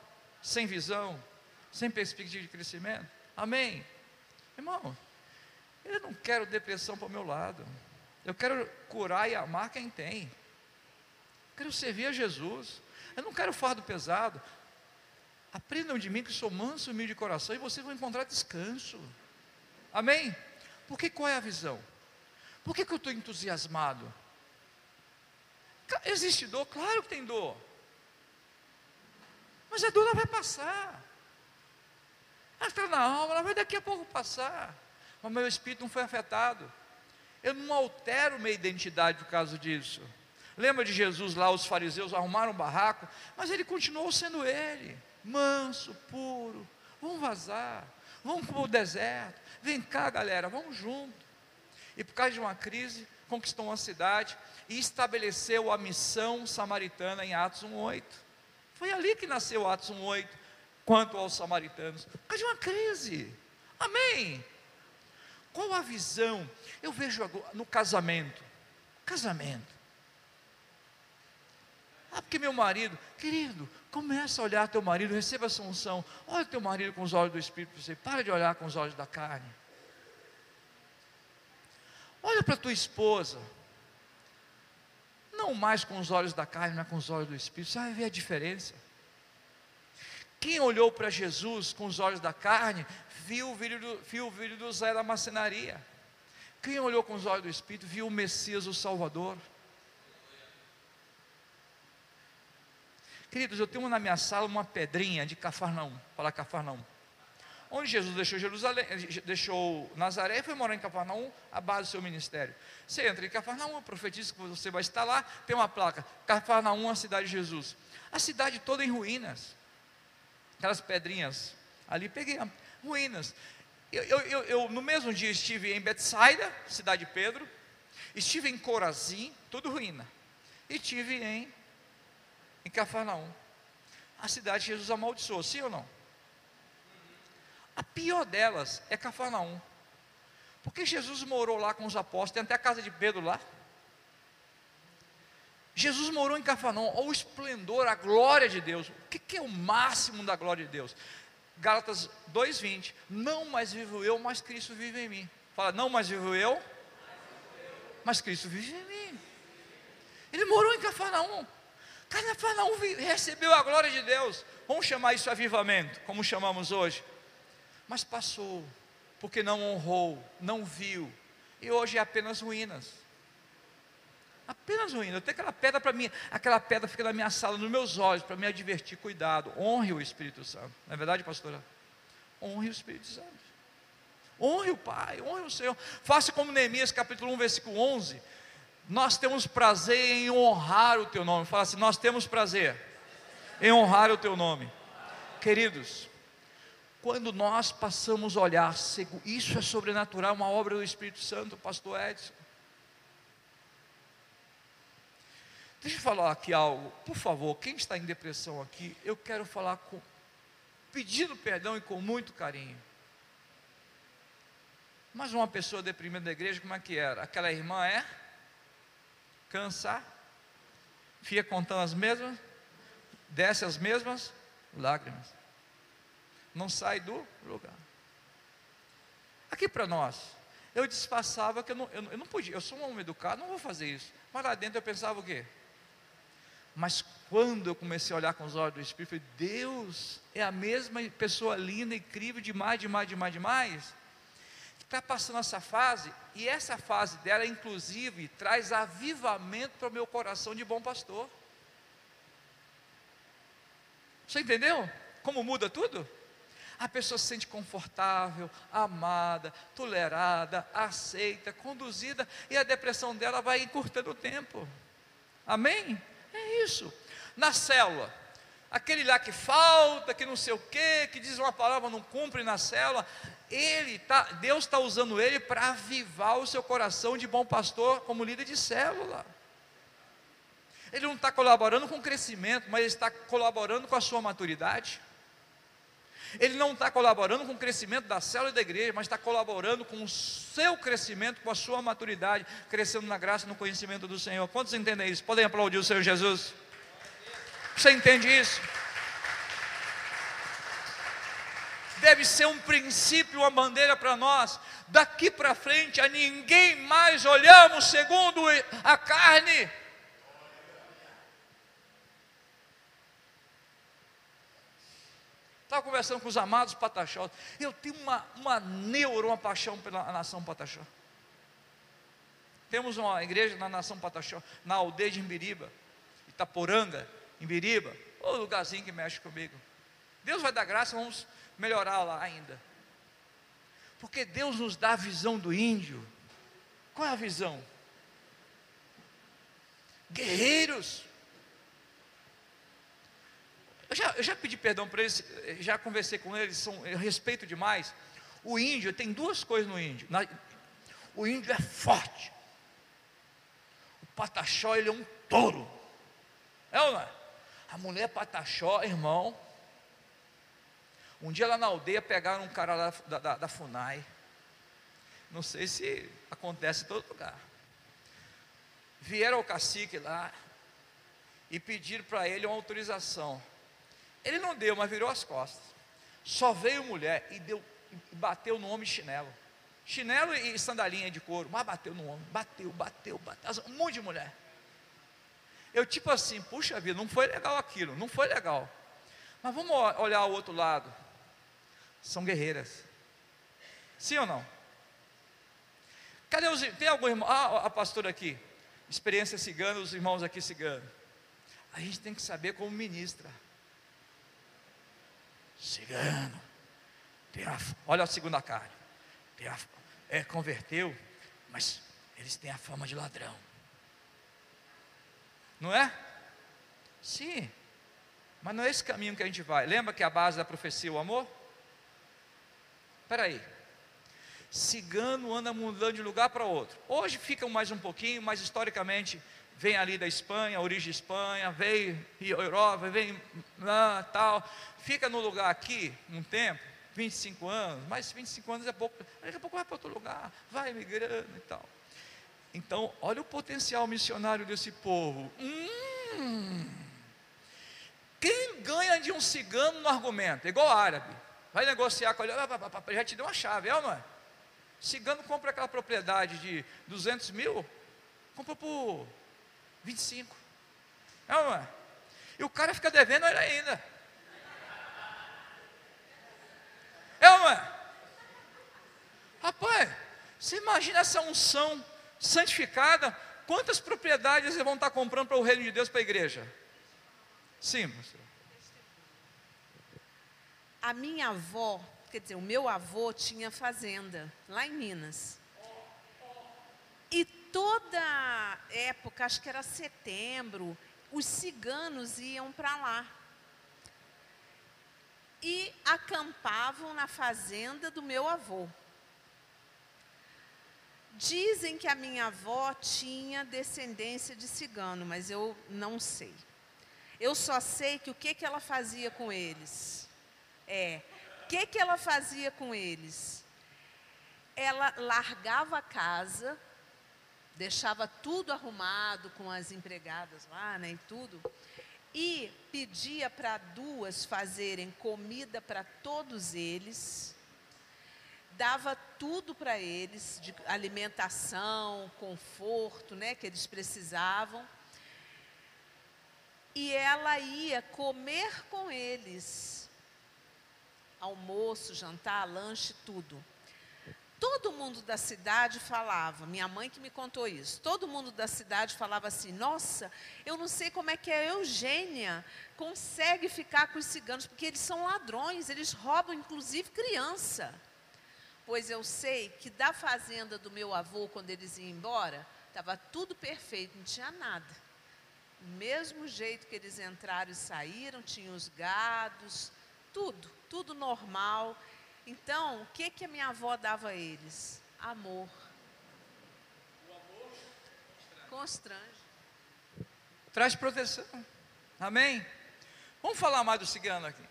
Sem visão? Sem perspectiva de crescimento? Amém? Irmão, eu não quero depressão para o meu lado. Eu quero curar e amar quem tem. Eu quero servir a Jesus. Eu não quero fardo pesado. Aprendam de mim que sou manso e humilde de coração e vocês vão encontrar descanso. Amém? Porque qual é a visão? Por que, que eu estou entusiasmado? Existe dor? Claro que tem dor. Mas a dor ela vai passar. Ela está na alma, ela vai daqui a pouco passar. Mas meu espírito não foi afetado. Eu não altero minha identidade por causa disso. Lembra de Jesus lá, os fariseus arrumaram um barraco, mas ele continuou sendo ele, manso, puro. Vamos vazar, vamos para o deserto. Vem cá, galera, vamos junto. E por causa de uma crise, conquistou uma cidade e estabeleceu a missão samaritana em Atos 1:8. Foi ali que nasceu Atos 1:8 quanto aos samaritanos. Por causa de uma crise. Amém. Qual a visão? Eu vejo no casamento. Casamento. Ah, porque meu marido, querido, começa a olhar teu marido, receba essa unção. Olha teu marido com os olhos do Espírito, você para de olhar com os olhos da carne. Olha para tua esposa. Não mais com os olhos da carne, mas com os olhos do Espírito. Você vai ver a diferença. Quem olhou para Jesus com os olhos da carne, viu o vídeo do, viu o vídeo do Zé da macenaria. Quem olhou com os olhos do Espírito, viu o Messias, o Salvador. Queridos, eu tenho na minha sala uma pedrinha de Cafarnaum, falar Cafarnaum. Onde Jesus deixou Jerusalém, deixou Nazaré e foi morar em Cafarnaum, a base do seu ministério. Você entra em Cafarnaum, profetiza que você vai estar lá, tem uma placa, Cafarnaum, a cidade de Jesus. A cidade toda em ruínas. Aquelas pedrinhas ali, peguei ruínas. Eu, eu, eu, eu, no mesmo dia estive em Betsaida, cidade de Pedro, estive em Corazim, tudo ruína. E estive em em Cafarnaum. A cidade de Jesus amaldiçoou, sim ou não? A pior delas é Cafarnaum. Porque Jesus morou lá com os apóstolos, tem até a casa de Pedro lá. Jesus morou em Cafarnaum, olha o esplendor, a glória de Deus. O que, é o máximo da glória de Deus? Gálatas 2,20: Não mais vivo eu, mas Cristo vive em mim. Fala, não mais vivo eu, mas Cristo vive em mim. Ele morou em Cafarnaum. Cafarnaum recebeu a glória de Deus. Vamos chamar isso avivamento, como chamamos hoje. Mas passou, porque não honrou, não viu. E hoje é apenas ruínas. Apenas ruínas. Eu tenho aquela pedra para mim, aquela pedra fica na minha sala, nos meus olhos, para me advertir. Cuidado, honre o Espírito Santo. Não é verdade, pastora? Honre o Espírito Santo. Honre o Pai, honre o Senhor. Faça como Neemias capítulo 1, versículo 11 nós temos prazer em honrar o teu nome. Fala assim: nós temos prazer em honrar o teu nome. Queridos, quando nós passamos a olhar, isso é sobrenatural, uma obra do Espírito Santo, Pastor Edson. Deixa eu falar aqui algo, por favor, quem está em depressão aqui, eu quero falar com, pedindo perdão e com muito carinho. Mas uma pessoa deprimida da igreja, como é que era? Aquela irmã é? cansa, fica contando as mesmas, desce as mesmas lágrimas, não sai do lugar. Aqui para nós, eu disfarçava que eu não, eu, eu não podia, eu sou um homem educado, não vou fazer isso. Mas lá dentro eu pensava o quê? Mas quando eu comecei a olhar com os olhos do Espírito, eu falei, Deus é a mesma pessoa linda, incrível, demais, demais, demais, demais está passando essa fase, e essa fase dela, inclusive, traz avivamento para o meu coração de bom pastor. Você entendeu? Como muda tudo? A pessoa se sente confortável, amada, tolerada, aceita, conduzida, e a depressão dela vai encurtando o tempo. Amém? É isso. Na célula, aquele lá que falta, que não sei o quê, que diz uma palavra, não cumpre na célula, ele tá, Deus está usando ele para avivar o seu coração de bom pastor como líder de célula. Ele não está colaborando com o crescimento, mas ele está colaborando com a sua maturidade. Ele não está colaborando com o crescimento da célula e da igreja, mas está colaborando com o seu crescimento, com a sua maturidade, crescendo na graça e no conhecimento do Senhor. Quantos entendem isso? Podem aplaudir o Senhor Jesus? Você entende isso? Deve ser um princípio, uma bandeira para nós. Daqui para frente, a ninguém mais olhamos segundo a carne. Estava conversando com os amados Pataxó. Eu tenho uma, uma neuro, uma paixão pela nação Pataxó. Temos uma igreja na nação Pataxó, na aldeia de Imbiriba, Itaporanga, em Biriba, ou lugarzinho que mexe comigo. Deus vai dar graça, vamos melhorar lá ainda. Porque Deus nos dá a visão do índio Qual é a visão? Guerreiros. Eu já, eu já pedi perdão para eles, já conversei com eles, são, eu respeito demais. O índio tem duas coisas no índio. Na, o índio é forte. O pataxó, ele é um touro. É ou não é? A mulher pataxó, irmão. Um dia lá na aldeia pegaram um cara lá da, da, da FUNAI. Não sei se acontece em todo lugar. Vieram ao cacique lá e pediram para ele uma autorização. Ele não deu, mas virou as costas. Só veio mulher e deu bateu no homem chinelo. Chinelo e sandalinha de couro, mas bateu no homem, bateu, bateu, bateu, um monte de mulher. Eu tipo assim, puxa vida, não foi legal aquilo, não foi legal. Mas vamos olhar o outro lado. São guerreiras. Sim ou não? Cadê os Tem algum irmão? Ah, a pastora aqui. Experiência cigana, os irmãos aqui ciganos. A gente tem que saber como ministra. Cigano. A, olha a segunda carne. A, é, converteu, mas eles têm a fama de ladrão. Não é? Sim. Mas não é esse caminho que a gente vai. Lembra que a base da profecia é o amor? Espera aí. Cigano anda mudando de lugar para outro. Hoje ficam mais um pouquinho, mas historicamente vem ali da Espanha, origem Espanha, veio Europa, vem ah, tal. Fica no lugar aqui um tempo, 25 anos, mas 25 anos é pouco. Daqui a pouco vai para outro lugar, vai migrando e tal. Então, olha o potencial missionário desse povo. Hum, quem ganha de um cigano no argumento? Igual árabe. Vai negociar com ele, já te deu uma chave, é ou não é? Cigano compra aquela propriedade de 200 mil, compra por 25. É ou? E o cara fica devendo ele ainda. É ou? Rapaz, você imagina essa unção santificada, quantas propriedades eles vão estar comprando para o reino de Deus, para a igreja? Sim, pastor. A minha avó, quer dizer, o meu avô tinha fazenda lá em Minas. Toda época, acho que era setembro, os ciganos iam para lá. E acampavam na fazenda do meu avô. Dizem que a minha avó tinha descendência de cigano, mas eu não sei. Eu só sei que o que, que ela fazia com eles. É, o que, que ela fazia com eles? Ela largava a casa, deixava tudo arrumado com as empregadas lá, né, e tudo, e pedia para duas fazerem comida para todos eles dava tudo para eles, de alimentação, conforto, né, que eles precisavam. E ela ia comer com eles. Almoço, jantar, lanche, tudo. Todo mundo da cidade falava, minha mãe que me contou isso. Todo mundo da cidade falava assim: "Nossa, eu não sei como é que a Eugênia consegue ficar com os ciganos, porque eles são ladrões, eles roubam inclusive criança" pois eu sei que da fazenda do meu avô, quando eles iam embora, estava tudo perfeito, não tinha nada. Do mesmo jeito que eles entraram e saíram, tinha os gados, tudo, tudo normal. Então, o que, que a minha avó dava a eles? Amor. O amor constrange. constrange. Traz proteção. Amém? Vamos falar mais do cigano aqui.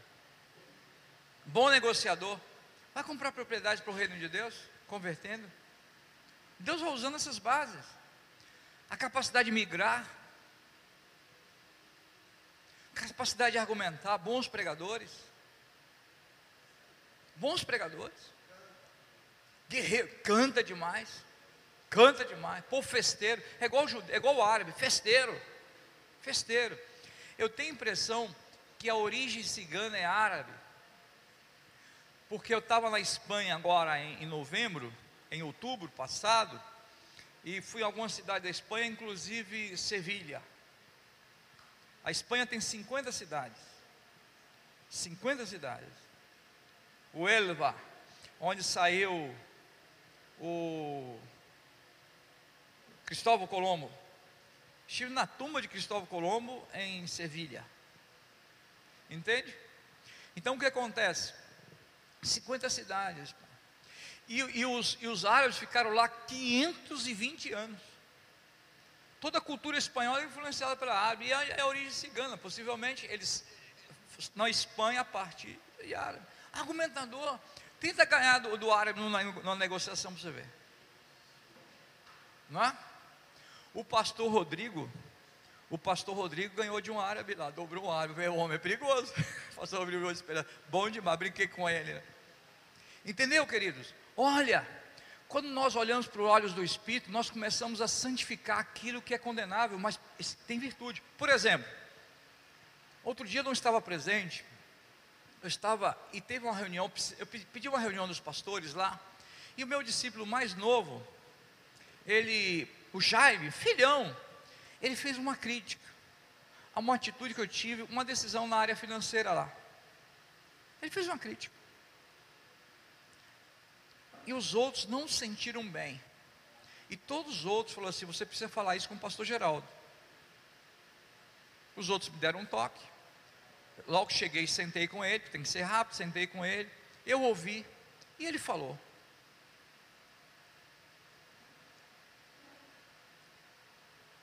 Bom negociador. Vai comprar propriedade para o reino de Deus, convertendo. Deus vai usando essas bases. A capacidade de migrar, a capacidade de argumentar, bons pregadores. Bons pregadores. Guerreiro, canta demais. Canta demais. Povo festeiro. É igual, é igual o árabe, festeiro. Festeiro. Eu tenho a impressão que a origem cigana é árabe porque eu estava na Espanha agora em, em, novembro, em outubro passado, e fui a algumas cidades da Espanha, inclusive Sevilha. A Espanha tem 50 cidades. 50 cidades. O Elva, onde saiu o Cristóvão Colombo. Estive na tumba de Cristóvão Colombo em Sevilha. Entende? Então o que acontece? 50 cidades. E, e, os, e os árabes ficaram lá 520 anos. Toda a cultura espanhola é influenciada pela árabe. E a, a origem cigana, possivelmente, eles na Espanha a partir de árabe. Argumentador, tenta ganhar do, do árabe numa, numa negociação para você ver. Não é? O pastor Rodrigo, o pastor Rodrigo ganhou de um árabe lá, dobrou um árabe, o homem é perigoso. O pastor Rodrigo esperando, bom demais, brinquei com ele. Né? Entendeu, queridos? Olha, quando nós olhamos para os olhos do Espírito, nós começamos a santificar aquilo que é condenável, mas tem virtude. Por exemplo, outro dia eu não estava presente, eu estava, e teve uma reunião, eu pedi uma reunião dos pastores lá, e o meu discípulo mais novo, ele, o Jaime, filhão, ele fez uma crítica a uma atitude que eu tive, uma decisão na área financeira lá. Ele fez uma crítica. E os outros não sentiram bem. E todos os outros falaram assim: você precisa falar isso com o pastor Geraldo. Os outros me deram um toque. Logo cheguei, sentei com ele, tem que ser rápido, sentei com ele. Eu ouvi e ele falou: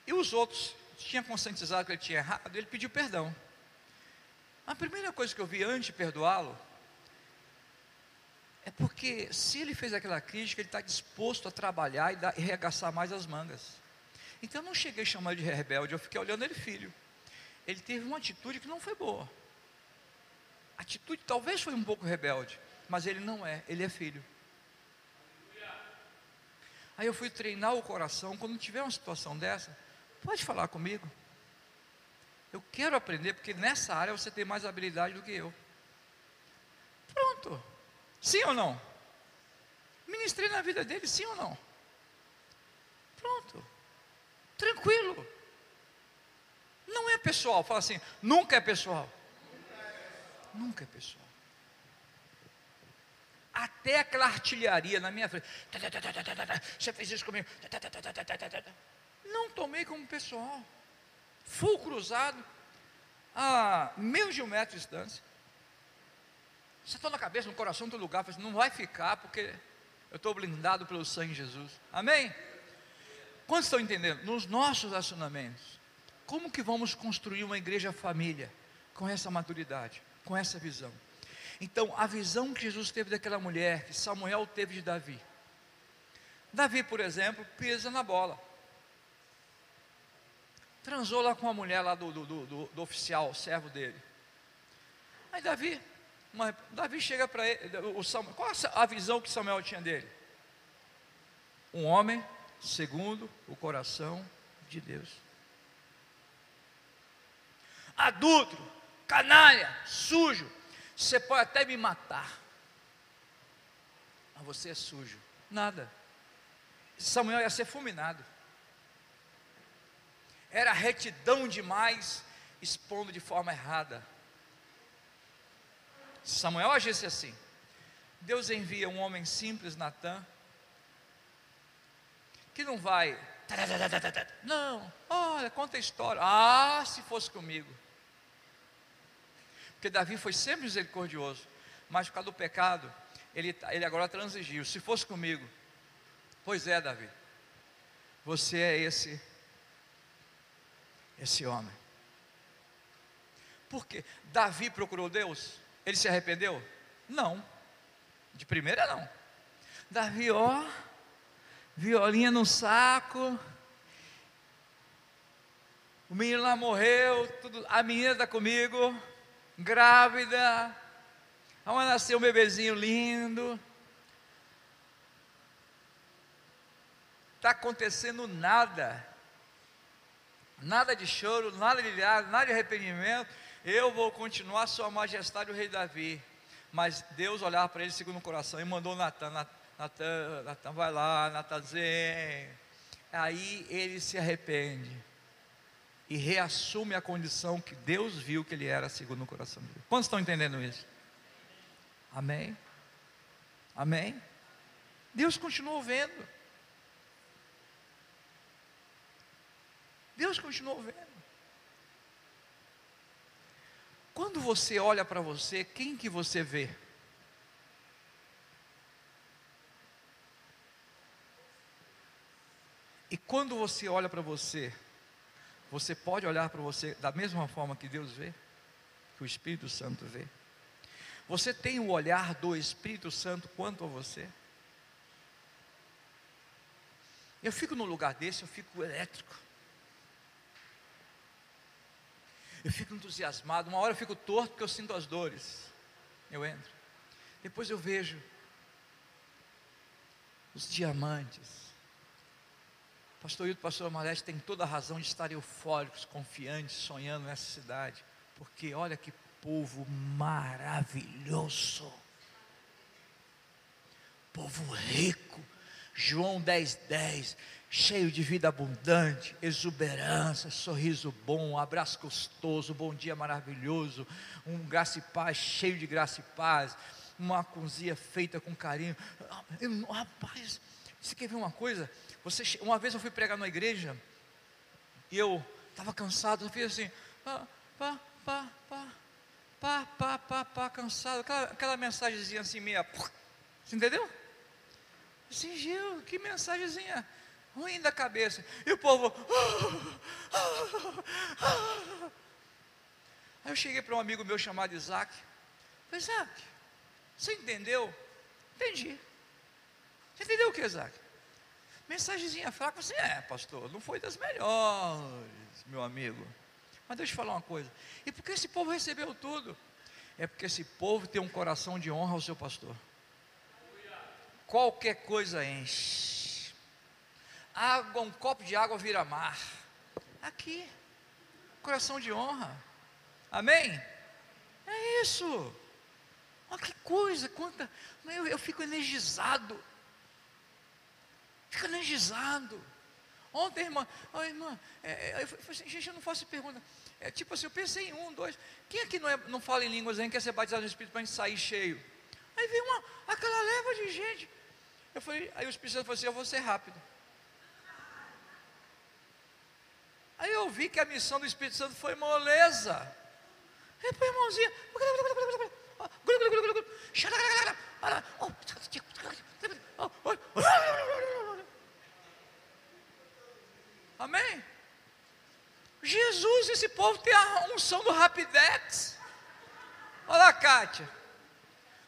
E os outros tinham conscientizado que ele tinha errado, ele pediu perdão. A primeira coisa que eu vi antes de perdoá-lo é porque se ele fez aquela crítica, ele está disposto a trabalhar e, dar, e regaçar mais as mangas. Então eu não cheguei chamando de rebelde, eu fiquei olhando ele filho. Ele teve uma atitude que não foi boa. Atitude talvez foi um pouco rebelde, mas ele não é, ele é filho. Aí eu fui treinar o coração, quando tiver uma situação dessa, Pode falar comigo. Eu quero aprender, porque nessa área você tem mais habilidade do que eu. Pronto. Sim ou não? Ministrei na vida dele, sim ou não? Pronto. Tranquilo. Não é pessoal. Fala assim, nunca é pessoal. Nunca é pessoal. Até aquela artilharia na minha frente. Você fez isso comigo não tomei como pessoal. Full cruzado, a menos de um metro de distância. Você está na cabeça, no coração, no lugar, assim, não vai ficar, porque eu estou blindado pelo sangue de Jesus. Amém? Quantos estão entendendo? Nos nossos relacionamentos, como que vamos construir uma igreja família com essa maturidade, com essa visão? Então, a visão que Jesus teve daquela mulher, que Samuel teve de Davi. Davi, por exemplo, pisa na bola transou lá com a mulher lá do, do, do, do oficial, servo dele. Aí Davi, uma, Davi chega para ele, o Samuel, qual a visão que Samuel tinha dele? Um homem segundo o coração de Deus. Adulto, canalha, sujo, você pode até me matar, mas você é sujo. Nada. Samuel ia ser fulminado era retidão demais, expondo de forma errada. Samuel agisse assim. Deus envia um homem simples, Natan, que não vai. Não, olha, conta a história. Ah, se fosse comigo. Porque Davi foi sempre misericordioso, mas por causa do pecado, ele, ele agora transigiu. Se fosse comigo, pois é, Davi, você é esse esse homem. Por quê? Davi procurou Deus? Ele se arrependeu? Não. De primeira não. Davi, ó, violinha no saco. O menino lá morreu, tudo, a menina está comigo, grávida. Vai nascer um bebezinho lindo. Está acontecendo nada nada de choro, nada de nada de arrependimento. Eu vou continuar sua majestade, o rei Davi. Mas Deus olhava para ele segundo o coração e mandou Natan, Natan, Natan vai lá, Natanzinho. Aí ele se arrepende e reassume a condição que Deus viu que ele era segundo o coração dele. Quantos estão entendendo isso? Amém? Amém? Deus continuou vendo. Deus continuou vendo. Quando você olha para você, quem que você vê? E quando você olha para você, você pode olhar para você da mesma forma que Deus vê, que o Espírito Santo vê. Você tem o olhar do Espírito Santo quanto a você? Eu fico no lugar desse, eu fico elétrico. Eu fico entusiasmado. Uma hora eu fico torto porque eu sinto as dores. Eu entro. Depois eu vejo os diamantes. Pastor Hilton, pastor Amalete tem toda a razão de estar eufóricos, confiantes, sonhando nessa cidade. Porque olha que povo maravilhoso. Povo rico. João 10, 10 cheio de vida abundante, exuberância, sorriso bom, abraço gostoso, bom dia maravilhoso, um graça e paz, cheio de graça e paz, uma cozinha feita com carinho. Eu, rapaz, você quer ver uma coisa? Você, uma vez eu fui pregar numa igreja e eu estava cansado, eu fiz assim, pá, pá, pá, pá, pá, pá, pá, pá, cansado, aquela, aquela mensagenzinha assim meia, você entendeu? Assim, Gil, que mensagenzinha ruim da cabeça. E o povo. Aí eu cheguei para um amigo meu chamado Isaac. Falei, Isaac, você entendeu? Entendi. Entendeu o que, Isaac? Mensagenzinha fraca, você é, pastor, não foi das melhores, meu amigo. Mas deixa eu falar uma coisa. E por que esse povo recebeu tudo? É porque esse povo tem um coração de honra ao seu pastor. Qualquer coisa enche água, um copo de água vira mar. Aqui, coração de honra. Amém? É isso. Olha que coisa, quanta. Eu, eu fico energizado. Fico energizado. Ontem, irmã, oh, irmã, é, é eu falei assim, gente, eu não faço pergunta. É tipo assim, eu pensei em um, dois. Quem aqui não, é, não fala em línguas ainda, quer ser batizado no Espírito para a gente sair cheio? Aí veio uma, aquela leva de gente. Eu falei, aí o Espírito Santo falou assim: eu vou ser rápido. Aí eu vi que a missão do Espírito Santo foi moleza. E põe a mãozinha. Amém? Jesus, esse povo tem a unção do Rapidex. Olha lá, Kátia.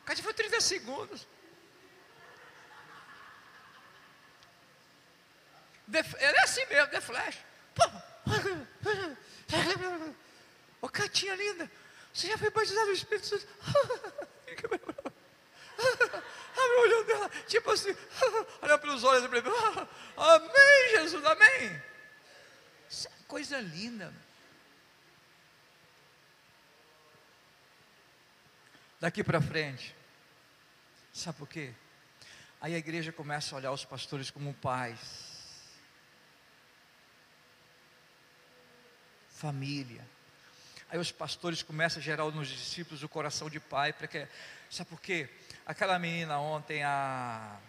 Kátia foi 30 segundos. Ele é assim mesmo, de flash. Ô, Catinha linda, você já foi batizado no Espírito Santo? Abre o olho dela, tipo assim, olha pelos olhos e Amém, Jesus, amém. Isso é coisa linda. Daqui para frente, sabe por quê? Aí a igreja começa a olhar os pastores como pais família. Aí os pastores começam a gerar nos discípulos o coração de pai, porque, sabe por quê? Aquela menina ontem, a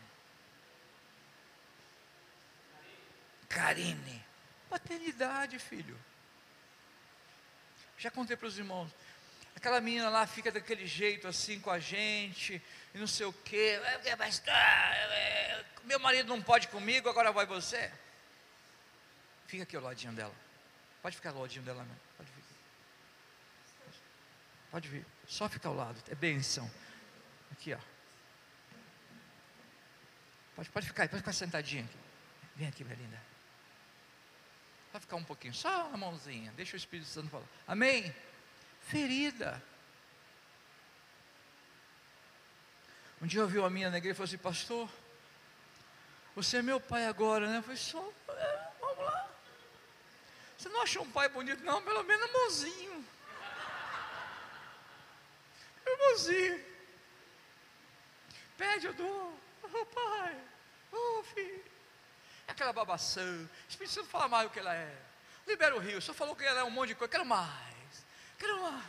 Karine, paternidade, filho. Já contei para os irmãos. Aquela menina lá fica daquele jeito assim com a gente, e não sei o quê. Meu marido não pode comigo, agora vai você. Fica aqui ao ladinho dela. Pode ficar ao ladinho dela mesmo. Pode vir. Pode vir. Só ficar ao lado. É benção. Aqui, ó. Pode, pode ficar aí, pode ficar sentadinha aqui. Vem aqui, minha linda. Vai ficar um pouquinho, só a mãozinha. Deixa o Espírito Santo falar. Amém? Ferida. Um dia eu vi uma minha na igreja e falou assim, pastor, você é meu pai agora, né? Eu falei, só, é, vamos lá. Você não achou um pai bonito? Não, pelo menos mãozinho. Irmãozinho. Pede, eu dou. Oh, pai. Oh, filho. É aquela babação. O Espírito Santo fala mais do que ela é. Libera o rio. Só falou que ela é um monte de coisa. Quero mais. Mais.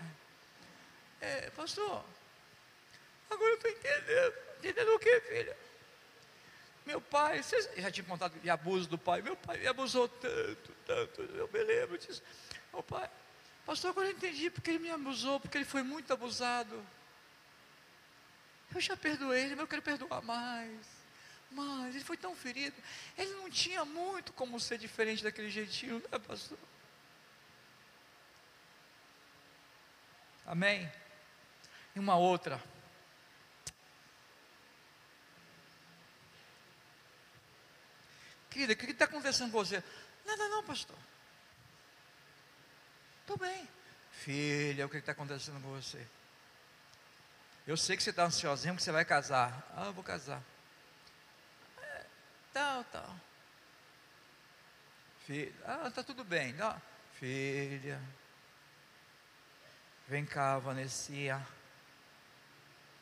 É, pastor. Agora eu estou entendendo. Entendendo o que, filha? Meu pai, vocês já tinham contado de abuso do pai? Meu pai me abusou tanto, tanto. Eu me lembro disso. Meu pai, pastor, agora eu entendi porque ele me abusou, porque ele foi muito abusado. Eu já perdoei ele, mas eu quero perdoar mais. Mas ele foi tão ferido. Ele não tinha muito como ser diferente daquele jeitinho, né, pastor? Amém? E uma outra. Querida, o que está acontecendo com você? Nada não, pastor. Estou bem. Filha, o que está acontecendo com você? Eu sei que você está ansiosinho que você vai casar. Ah, eu vou casar. É, tal, tal. Filha, ah, está tudo bem. Não. Filha, vem cá, Vanessia.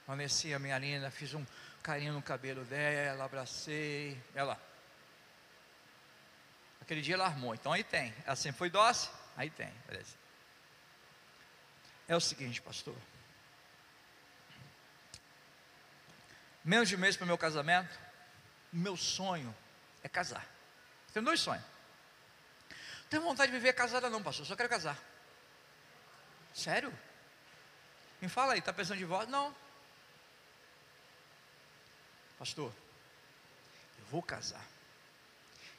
Vanessia, minha linda, fiz um carinho no cabelo dela, abracei. Ela, Aquele dia ela armou, então aí tem. Ela sempre foi dócil, aí tem, beleza. É o seguinte, pastor. Menos de um mês para o meu casamento, meu sonho é casar. Tenho dois sonhos. Não tenho vontade de viver casada não, pastor, só quero casar. Sério? Me fala aí, está pensando de volta? Não. Pastor, eu vou casar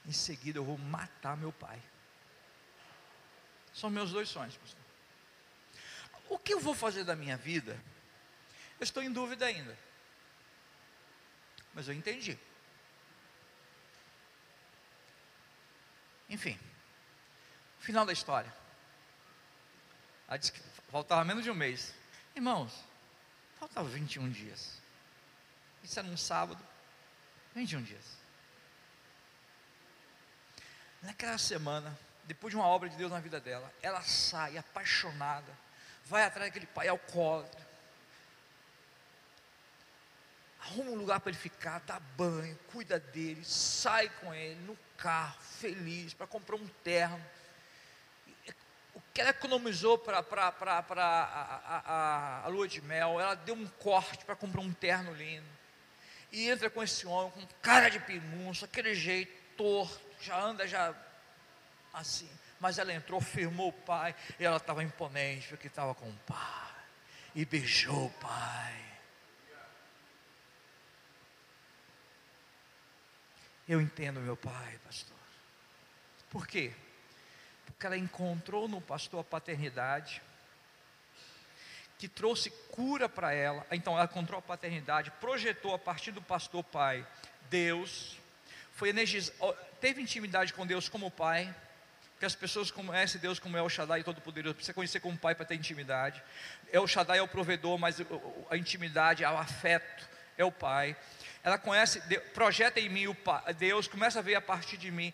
em seguida eu vou matar meu pai. São meus dois sonhos, pastor. O que eu vou fazer da minha vida? Eu estou em dúvida ainda. Mas eu entendi. Enfim, final da história. Ela disse que faltava menos de um mês. Irmãos, faltava 21 dias. Isso era um sábado, 21 dias. Naquela semana, depois de uma obra de Deus na vida dela, ela sai apaixonada, vai atrás daquele pai alcoólatra, arruma um lugar para ele ficar, dá banho, cuida dele, sai com ele no carro, feliz, para comprar um terno. Que ela economizou para a, a, a lua de mel, ela deu um corte para comprar um terno lindo. E entra com esse homem, com cara de pinunço, aquele jeito torto, já anda já assim. Mas ela entrou, firmou o pai, e ela estava imponente, porque estava com o pai. E beijou o pai. Eu entendo meu pai, pastor. Por quê? Porque ela encontrou no pastor a paternidade, que trouxe cura para ela. Então ela encontrou a paternidade, projetou a partir do pastor pai Deus, foi energizado, teve intimidade com Deus como pai, porque as pessoas conhecem Deus como El Shaddai Todo-Poderoso, precisa conhecer como pai para ter intimidade. El Shaddai é o provedor, mas a intimidade, o afeto é o pai. Ela conhece, projeta em mim o Deus, começa a ver a partir de mim.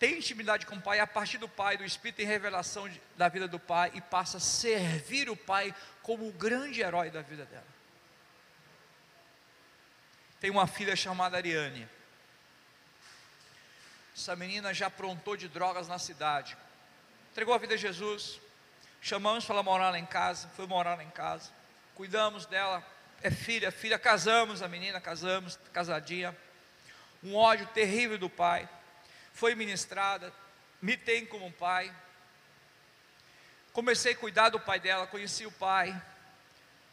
Tem intimidade com o pai, a partir do pai, do Espírito, tem revelação de, da vida do pai e passa a servir o pai como o grande herói da vida dela. Tem uma filha chamada Ariane essa menina já aprontou de drogas na cidade. Entregou a vida a Jesus. Chamamos para ela morar lá em casa. Foi morar lá em casa. Cuidamos dela. É filha, filha. Casamos a menina, casamos, casadinha. Um ódio terrível do pai. Foi ministrada. Me tem como um pai. Comecei a cuidar do pai dela. Conheci o pai.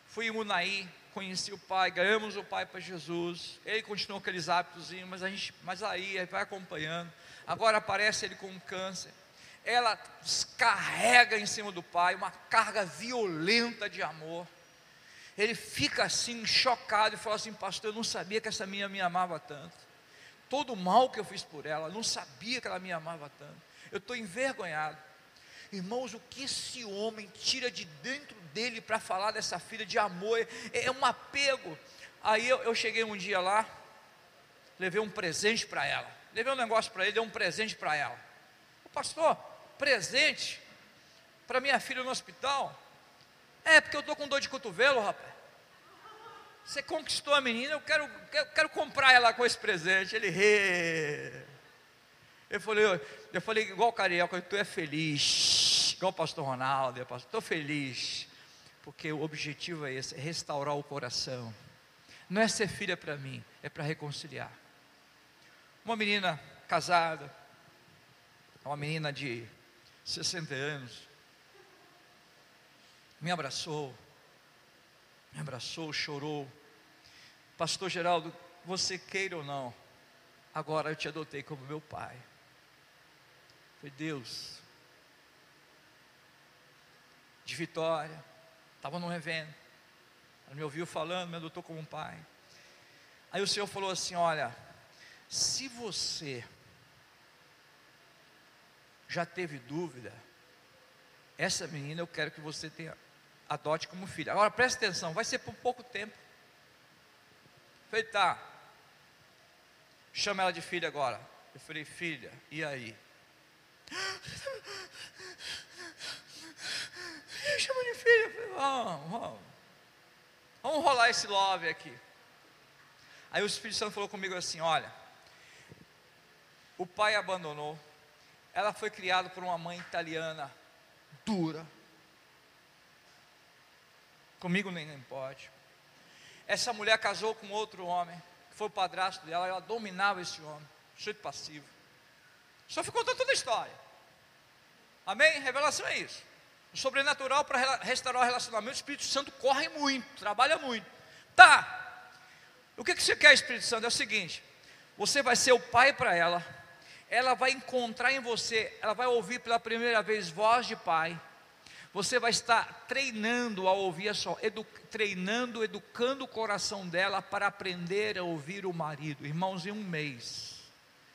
Fui em Munaí conheci o pai, ganhamos o pai para Jesus. Ele continuou aqueles hábitos, mas, a gente, mas aí vai acompanhando. Agora aparece ele com um câncer. Ela descarrega em cima do pai uma carga violenta de amor. Ele fica assim, chocado, e fala assim: Pastor, eu não sabia que essa minha me amava tanto. Todo o mal que eu fiz por ela, não sabia que ela me amava tanto. Eu estou envergonhado. Irmãos, o que esse homem tira de dentro dele para falar dessa filha de amor, é, é um apego. Aí eu, eu cheguei um dia lá, levei um presente para ela, levei um negócio para ele, dei um presente para ela. O pastor, presente para minha filha no hospital? É, porque eu estou com dor de cotovelo, rapaz. Você conquistou a menina, eu quero, quero, comprar ela com esse presente. Ele, Rê. eu falei, eu falei igual carioca, tu é feliz, igual o pastor Ronaldo, estou feliz porque o objetivo é esse, é restaurar o coração. Não é ser filha para mim, é para reconciliar. uma menina casada, uma menina de 60 anos, me abraçou, me abraçou, chorou. Pastor Geraldo, você queira ou não, agora eu te adotei como meu pai. Foi Deus, de Vitória, estava num evento, ela me ouviu falando, me adotou como um pai. Aí o Senhor falou assim: Olha, se você já teve dúvida, essa menina eu quero que você tenha, adote como filha. Agora preste atenção, vai ser por pouco tempo. Falei, tá. Chama ela de filha agora. Eu falei, filha, e aí? Chama de filha. Falei, vamos, vamos. Vamos rolar esse love aqui. Aí o Espírito Santo falou comigo assim: olha, o pai abandonou, ela foi criada por uma mãe italiana dura. Comigo nem pode. Essa mulher casou com outro homem, que foi o padrasto dela, ela dominava esse homem, sujeito passivo. Só ficou toda a história. Amém? Revelação é isso. O sobrenatural para restaurar o relacionamento, o Espírito Santo corre muito, trabalha muito. Tá. O que, que você quer, Espírito Santo? É o seguinte: você vai ser o pai para ela, ela vai encontrar em você, ela vai ouvir pela primeira vez voz de pai. Você vai estar treinando a ouvir só, edu, treinando, educando o coração dela para aprender a ouvir o marido. Irmãos, em um mês,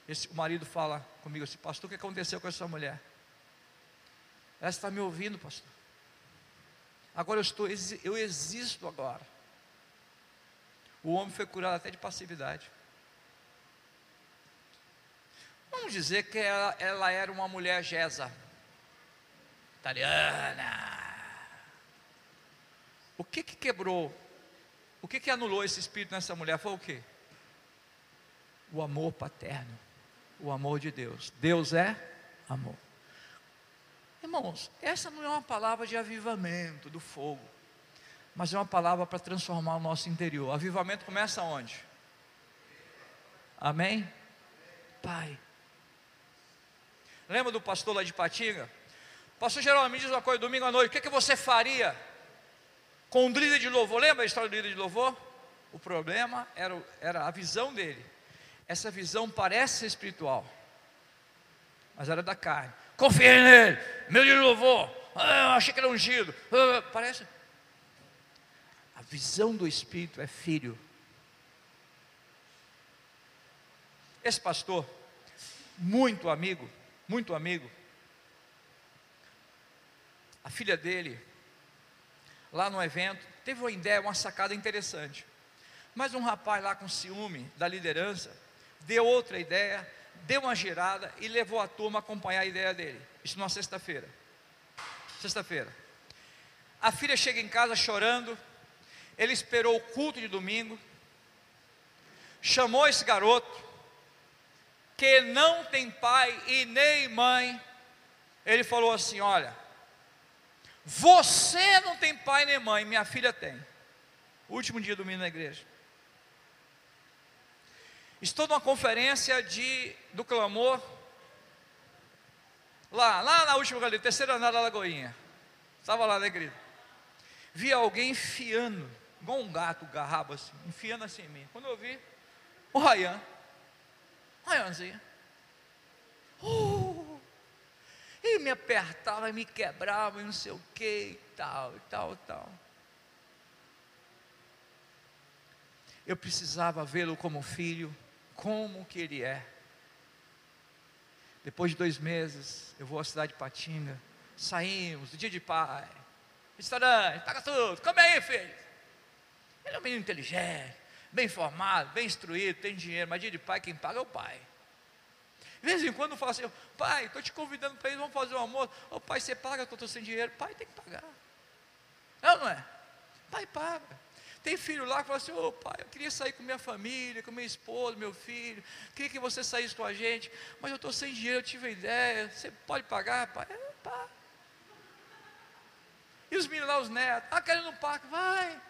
esse, o marido fala comigo assim, pastor, o que aconteceu com essa mulher? Ela está me ouvindo, pastor. Agora eu estou, eu existo agora. O homem foi curado até de passividade. Vamos dizer que ela, ela era uma mulher Gesa, italiana. O que que quebrou? O que que anulou esse espírito nessa mulher? Foi o que? O amor paterno, o amor de Deus. Deus é amor. Irmãos, essa não é uma palavra de avivamento do fogo, mas é uma palavra para transformar o nosso interior. Avivamento começa onde? Amém? Pai. Lembra do pastor lá de Patinga? Pastor Geraldo, me diz uma coisa, domingo à noite, o que, é que você faria com o líder de louvor? Lembra a história do líder de louvor? O problema era, era a visão dele. Essa visão parece espiritual, mas era da carne. Confia nele, meu líder de louvor. Ah, achei que era ungido. Ah, parece. A visão do espírito é filho. Esse pastor, muito amigo, muito amigo. A filha dele, lá no evento, teve uma ideia, uma sacada interessante. Mas um rapaz lá com ciúme da liderança, deu outra ideia, deu uma girada e levou a turma a acompanhar a ideia dele. Isso numa sexta-feira. Sexta-feira. A filha chega em casa chorando. Ele esperou o culto de domingo. Chamou esse garoto que não tem pai e nem mãe, ele falou assim: Olha, você não tem pai nem mãe, minha filha tem. Último dia do domingo na igreja. Estou numa conferência de, do clamor, lá, lá na última galeria, terceira andar da Lagoinha. Estava lá na igreja. Vi alguém enfiando, igual um gato garrabo assim, enfiando assim em mim. Quando eu vi, o Rayan, Ryanzinha. Uh, e me apertava, e me quebrava, e não sei o que, e tal, e tal, e tal. Eu precisava vê-lo como filho, como que ele é. Depois de dois meses, eu vou à cidade de Patinga, saímos, dia de pai, restaurante, paga tudo, come aí, filho. Ele é um menino inteligente, bem formado, bem instruído, tem dinheiro, mas dia de pai, quem paga é o pai. De vez em quando eu falo assim, pai, estou te convidando para ir, vamos fazer um almoço. Ô pai, você paga que eu estou sem dinheiro. Pai tem que pagar. Não, não é? Pai paga. Tem filho lá que fala assim, ô oh, pai, eu queria sair com minha família, com minha esposa, meu filho, queria que você saísse com a gente, mas eu estou sem dinheiro, eu tive ideia, você pode pagar, pai? É, pá. E os meninos lá, os netos, ah, querendo um parque, vai.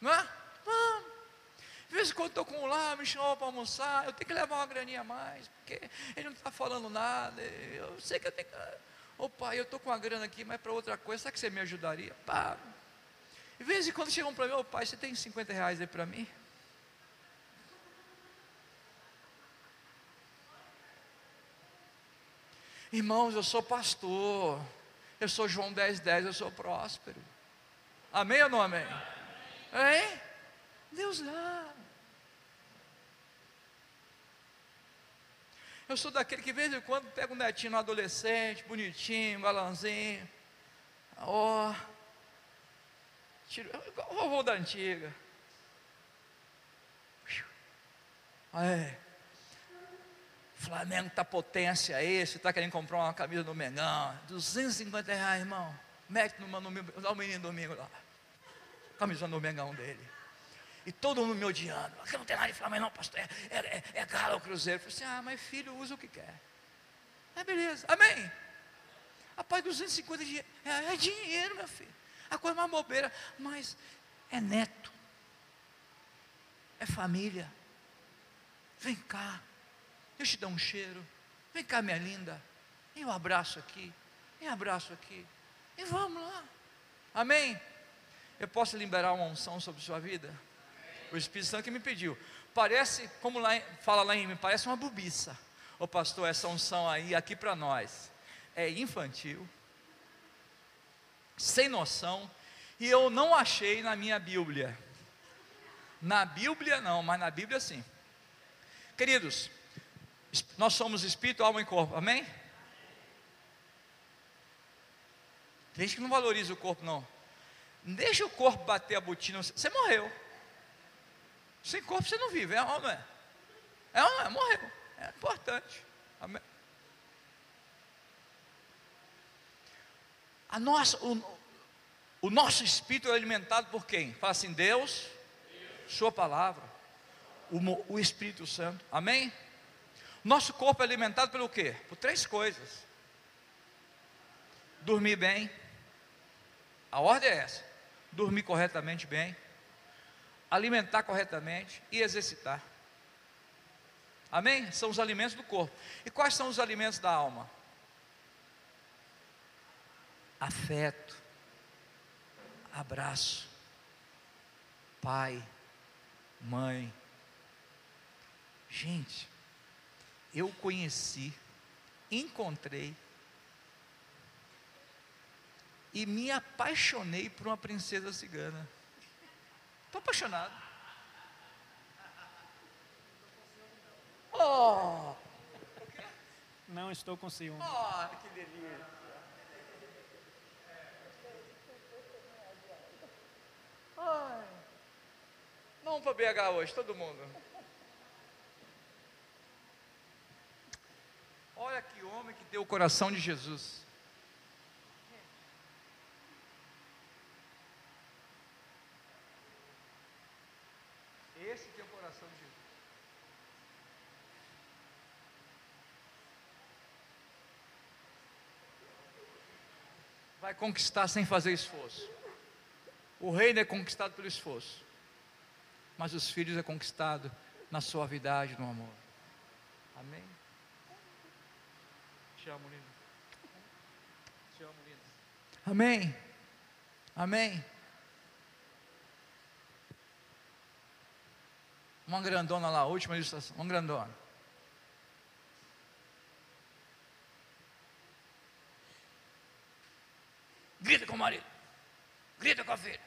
Não é? Vamos. De vez em quando estou com um lá, me chamou para almoçar, eu tenho que levar uma graninha a mais, porque ele não está falando nada, eu sei que eu tenho que. Ô pai, eu estou com uma grana aqui, mas para outra coisa, será que você me ajudaria? Pá. De vez em quando chegam para mim, ô pai, você tem 50 reais aí para mim? Irmãos, eu sou pastor, eu sou João 10, 10, eu sou próspero. Amém ou não amém? Hein? Deus dá. Eu sou daquele que, de vez em quando, pega um netinho no adolescente, bonitinho, galãzinho. Ó. Oh, tiro, o vovô da antiga. É. Flamengo está potência aí, você está querendo comprar uma camisa do Mengão, 250 reais, irmão. Mete no, no, no, menino domingo lá. Camisa do Mengão dele. E todo mundo me odiando. Aqui não tem nada de Flamengo, não, pastor. É, é, é, é Galo Cruzeiro. Eu falei assim: ah, mas filho, usa o que quer. É beleza, amém. Rapaz, 250 de, é, é dinheiro, meu filho. A coisa mais bobeira, mas é neto, é família. Vem cá, eu te dou um cheiro. Vem cá, minha linda. Vem um abraço aqui. Vem um abraço aqui. E vamos lá. Amém? Eu posso liberar uma unção sobre sua vida? O Espírito Santo que me pediu. Parece, como lá, fala lá em mim, parece uma bobiça. Ô pastor, essa unção aí, aqui para nós, é infantil, sem noção, e eu não achei na minha Bíblia. Na Bíblia não, mas na Bíblia sim. Queridos, nós somos espírito, alma e corpo, amém? Tem gente que não valoriza o corpo, não. Deixa o corpo bater a botina, você morreu. Sem corpo você não vive, é não é? É é? Morreu. É importante. Amém? A nossa, o, o nosso espírito é alimentado por quem? Fala assim, Deus, Deus. Sua palavra, o, o Espírito Santo. Amém? Nosso corpo é alimentado pelo quê? Por três coisas: dormir bem, a ordem é essa: dormir corretamente bem, alimentar corretamente e exercitar. Amém? São os alimentos do corpo. E quais são os alimentos da alma? Afeto, abraço, pai, mãe. Gente, eu conheci, encontrei e me apaixonei por uma princesa cigana. Estou apaixonado. Oh! Não estou com ciúme. Oh, que delícia. Ai. Vamos para BH hoje, todo mundo. Olha que homem que deu o coração de Jesus. Esse é o coração de Jesus. Vai conquistar sem fazer esforço. O reino é conquistado pelo esforço. Mas os filhos é conquistado na suavidade, no amor. Amém? Te amo, lindo. Te amo, lindo. Amém. Amém. Uma grandona lá, última ilustração. Uma grandona. Grita com o marido. Grita com a filha.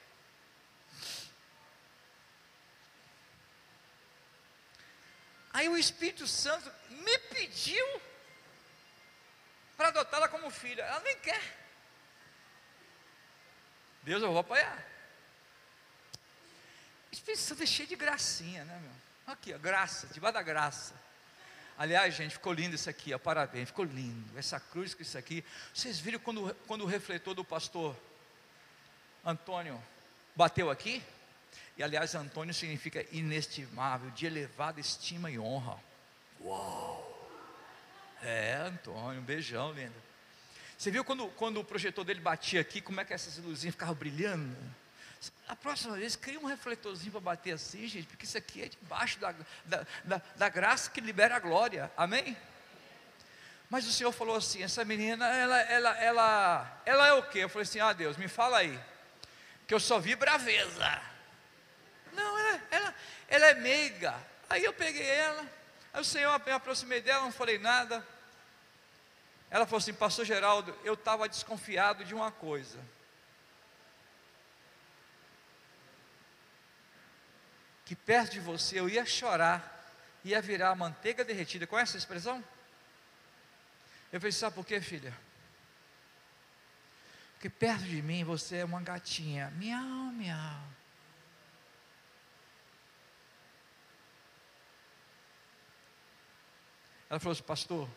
Aí o Espírito Santo me pediu para adotá-la como filha. Ela nem quer. Deus, eu vou apoiar. Espírito Santo é cheio de gracinha, né, meu? Aqui, ó, graça, debaixo da graça. Aliás, gente, ficou lindo isso aqui, ó, parabéns, ficou lindo. Essa cruz com isso aqui. Vocês viram quando, quando o refletor do pastor Antônio bateu aqui? E aliás, Antônio significa inestimável, de elevada estima e honra. Uau! É, Antônio, um beijão, linda. Você viu quando, quando o projetor dele batia aqui, como é que essas luzinhas ficavam brilhando? A próxima vez, cria um refletorzinho para bater assim, gente, porque isso aqui é debaixo da, da, da, da graça que libera a glória. Amém? Mas o Senhor falou assim: essa menina, ela, ela, ela, ela é o quê? Eu falei assim: ah, Deus, me fala aí, que eu só vi braveza. Não, ela, ela, ela é meiga. Aí eu peguei ela, aí o Senhor, me aproximei dela, não falei nada. Ela falou assim: Pastor Geraldo, eu estava desconfiado de uma coisa. Que perto de você eu ia chorar, ia virar manteiga derretida. Conhece essa expressão? Eu falei: Sabe por quê, filha? Porque perto de mim você é uma gatinha. Miau, miau. Ela falou assim, pastor,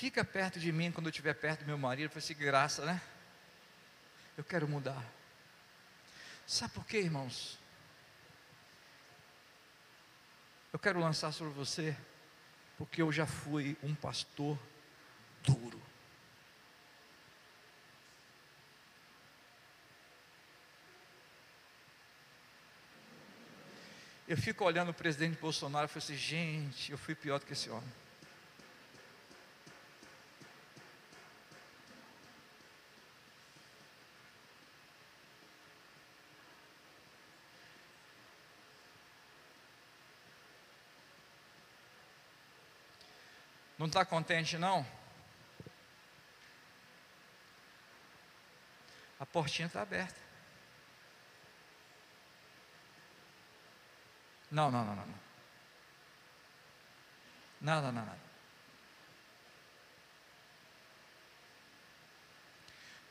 Fica perto de mim quando eu estiver perto do meu marido. Eu falei assim, graça, né? Eu quero mudar. Sabe por quê, irmãos? Eu quero lançar sobre você, porque eu já fui um pastor duro. Eu fico olhando o presidente Bolsonaro e falo assim, gente, eu fui pior do que esse homem. Está contente, não? A portinha está aberta. Não, não, não, não. Nada, nada, nada.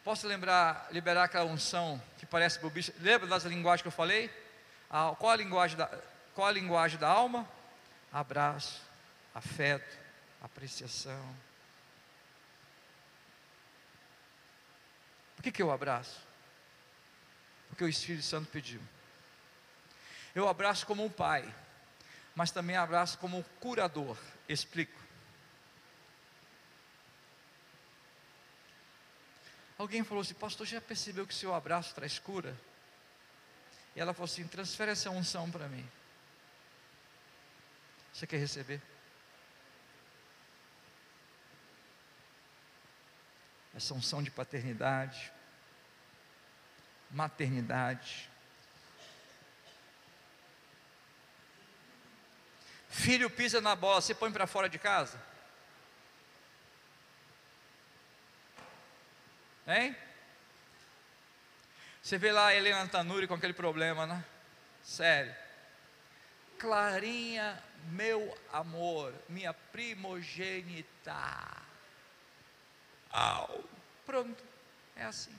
Posso lembrar, liberar aquela unção que parece bobicha? Lembra das linguagens que eu falei? Qual, a linguagem da, qual a linguagem da alma? Abraço, afeto, apreciação. Por que, que eu abraço? Porque o Espírito Santo pediu. Eu abraço como um pai, mas também abraço como um curador. Explico. Alguém falou assim, pastor, já percebeu que seu abraço traz cura? E ela falou assim: transfere essa unção para mim. Você quer receber? Essa unção de paternidade, maternidade. Filho pisa na bola, você põe para fora de casa? Hein? Você vê lá a Helena Tanuri com aquele problema, né? Sério. Clarinha, meu amor, minha primogênita. Au. Pronto. É assim.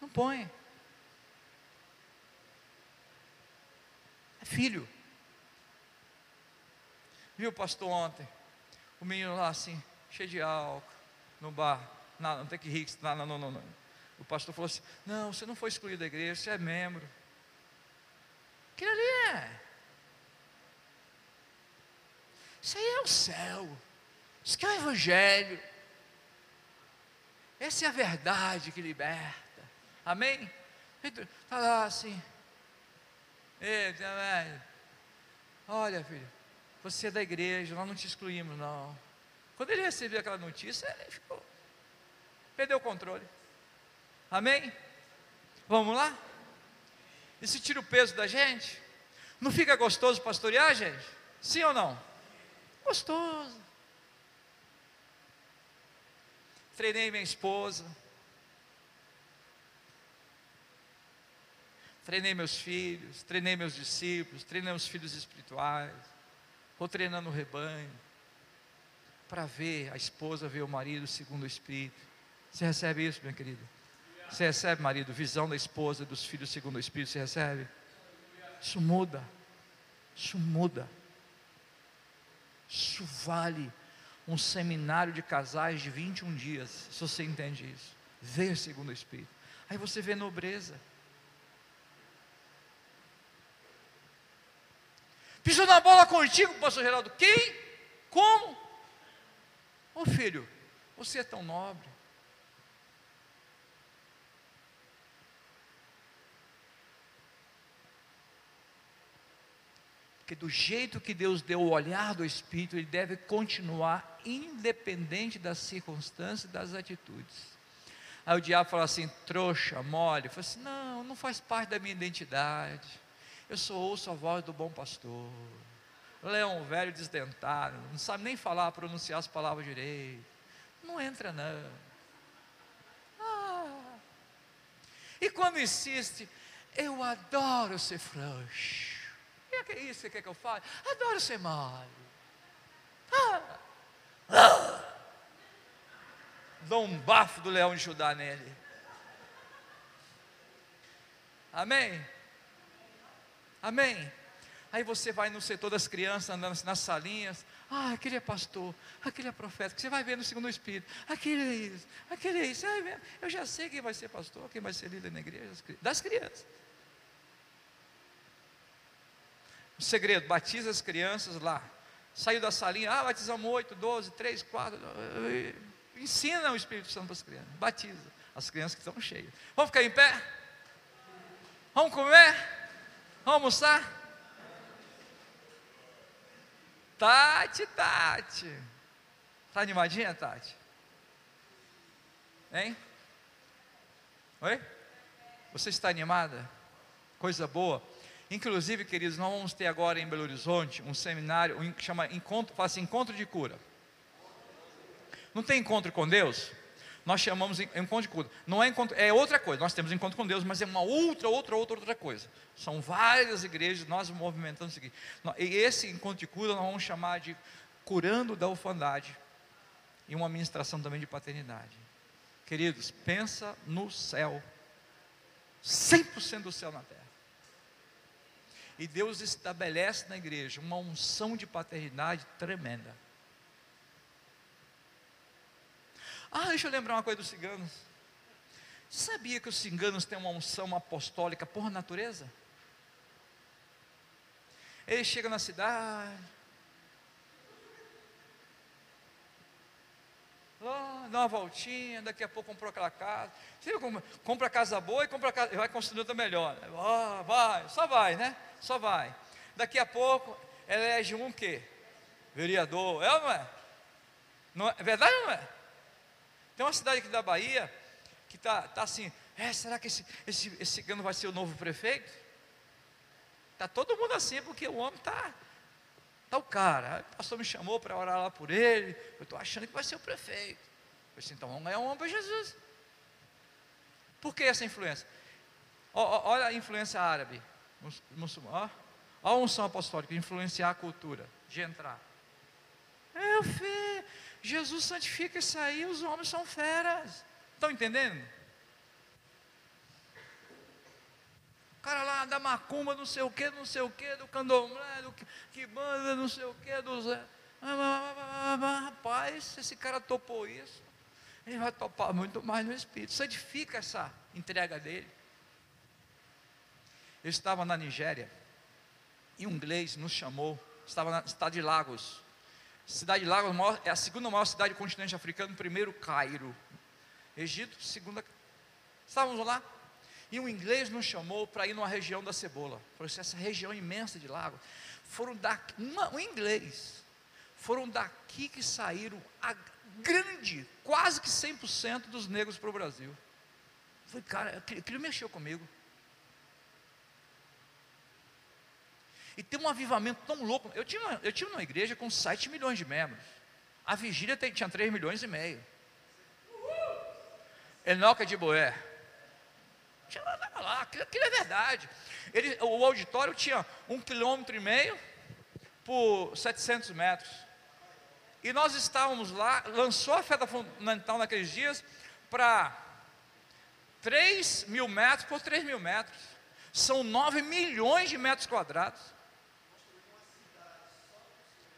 Não põe. É filho. Viu, pastor, ontem? O menino lá assim, cheio de álcool, no bar. Não, não tem que rir. Não, não, não, não. O pastor falou assim: Não, você não foi excluído da igreja, você é membro. Aquilo ali é. Isso aí é o céu. Isso que é o Evangelho. Essa é a verdade que liberta. Amém? Está lá assim. Eita, velho. Olha, filho, você é da igreja, nós não te excluímos, não. Quando ele recebeu aquela notícia, ele ficou. Perdeu o controle. Amém? Vamos lá? Isso tira o peso da gente? Não fica gostoso pastorear, gente? Sim ou não? Gostoso. Treinei minha esposa, treinei meus filhos, treinei meus discípulos, treinei os filhos espirituais, vou treinando o rebanho, para ver a esposa ver o marido segundo o Espírito. Você recebe isso, minha querida? Você recebe, marido, visão da esposa, dos filhos segundo o Espírito? Você recebe? Isso muda. Isso muda. Isso vale um seminário de casais de 21 dias, se você entende isso. Ver segundo o Espírito. Aí você vê nobreza. Pisou na bola contigo, pastor Geraldo. Quem? Como? Ô filho, você é tão nobre. Porque do jeito que Deus deu o olhar do Espírito, ele deve continuar independente das circunstâncias e das atitudes. Aí o diabo fala assim, trouxa, mole. Eu falo assim, não, não faz parte da minha identidade. Eu sou ouço a voz do bom pastor. Leão velho desdentado, não sabe nem falar, pronunciar as palavras direito. Não entra não. Ah. E quando insiste, eu adoro ser frouxo. E é que isso que quer que eu fale? Adoro ser mole. Ah. Ah. Dou um bafo do leão de Judá nele. Amém? Amém? Aí você vai no setor das crianças, andando nas salinhas. Ah, aquele é pastor, aquele é profeta. Que você vai ver no segundo espírito. Aquele é isso, aquele é isso. Eu já sei quem vai ser pastor, quem vai ser líder na igreja. Das crianças. Segredo, batiza as crianças lá. Saiu da salinha, ah, batizamos 8, 12, 3, 4. Ensina o Espírito Santo para as crianças. Batiza. As crianças que estão cheias. Vamos ficar em pé? Vamos comer? Vamos almoçar? Tati, Tati. Está animadinha, Tati? Hein? Oi? Você está animada? Coisa boa. Inclusive, queridos, nós vamos ter agora em Belo Horizonte um seminário um, que chama Encontro, assim, Encontro de Cura. Não tem encontro com Deus? Nós chamamos de encontro de cura. Não é encontro, é outra coisa. Nós temos encontro com Deus, mas é uma outra, outra, outra, outra coisa. São várias igrejas, nós movimentamos o seguinte. E esse encontro de cura nós vamos chamar de curando da orfandade e uma ministração também de paternidade. Queridos, pensa no céu. 100% do céu na terra. E Deus estabelece na igreja uma unção de paternidade tremenda. Ah, deixa eu lembrar uma coisa dos ciganos. Sabia que os ciganos têm uma unção apostólica por natureza? Eles chegam na cidade, dá uma voltinha, daqui a pouco comprou aquela casa. Você viu compra casa boa e compra casa, vai construir outra melhor. Ah, vai, só vai, né? Só vai. Daqui a pouco elege um quê? Vereador, é ou não é? Não é, é verdade ou não é? Tem uma cidade aqui da Bahia que está tá assim, é, será que esse, esse, esse cigano vai ser o novo prefeito? Está todo mundo assim, porque o homem está tá o cara. O pastor me chamou para orar lá por ele. Eu estou achando que vai ser o prefeito. Eu disse, então vamos ganhar um homem para Jesus. Por que essa influência? olha a influência árabe, muçulmana. Olha a unção apostólica, influenciar a cultura, de entrar. É, filho, Jesus santifica isso aí, os homens são feras. Estão entendendo? O cara lá da macumba, não sei o que, não sei o que, do candomblé, do que, que banda, não sei o que, do Zé. Rapaz, esse cara topou isso, ele vai topar muito mais no Espírito. Santifica essa entrega dele. Eu estava na Nigéria e um inglês nos chamou, estava na cidade de Lagos. Cidade de Lagos é a segunda maior cidade do continente africano, primeiro Cairo. Egito, segunda. Estávamos lá e um inglês nos chamou para ir numa região da cebola. Falou assim, essa região imensa de lago. Foram daqui, uma, um inglês, foram daqui que saíram a grande, quase que 100% dos negros para o Brasil. Falei, cara, aquilo mexeu comigo. E tem um avivamento tão louco. Eu tinha, uma, eu tinha uma igreja com 7 milhões de membros. A vigília tinha 3 milhões e meio. Enoca de Boé. Tinha lá, aquilo, aquilo é verdade. Ele, o auditório tinha um quilômetro e meio por 700 metros. E nós estávamos lá, lançou a festa fundamental naqueles dias para 3 mil metros por 3 mil metros. São 9 milhões de metros quadrados.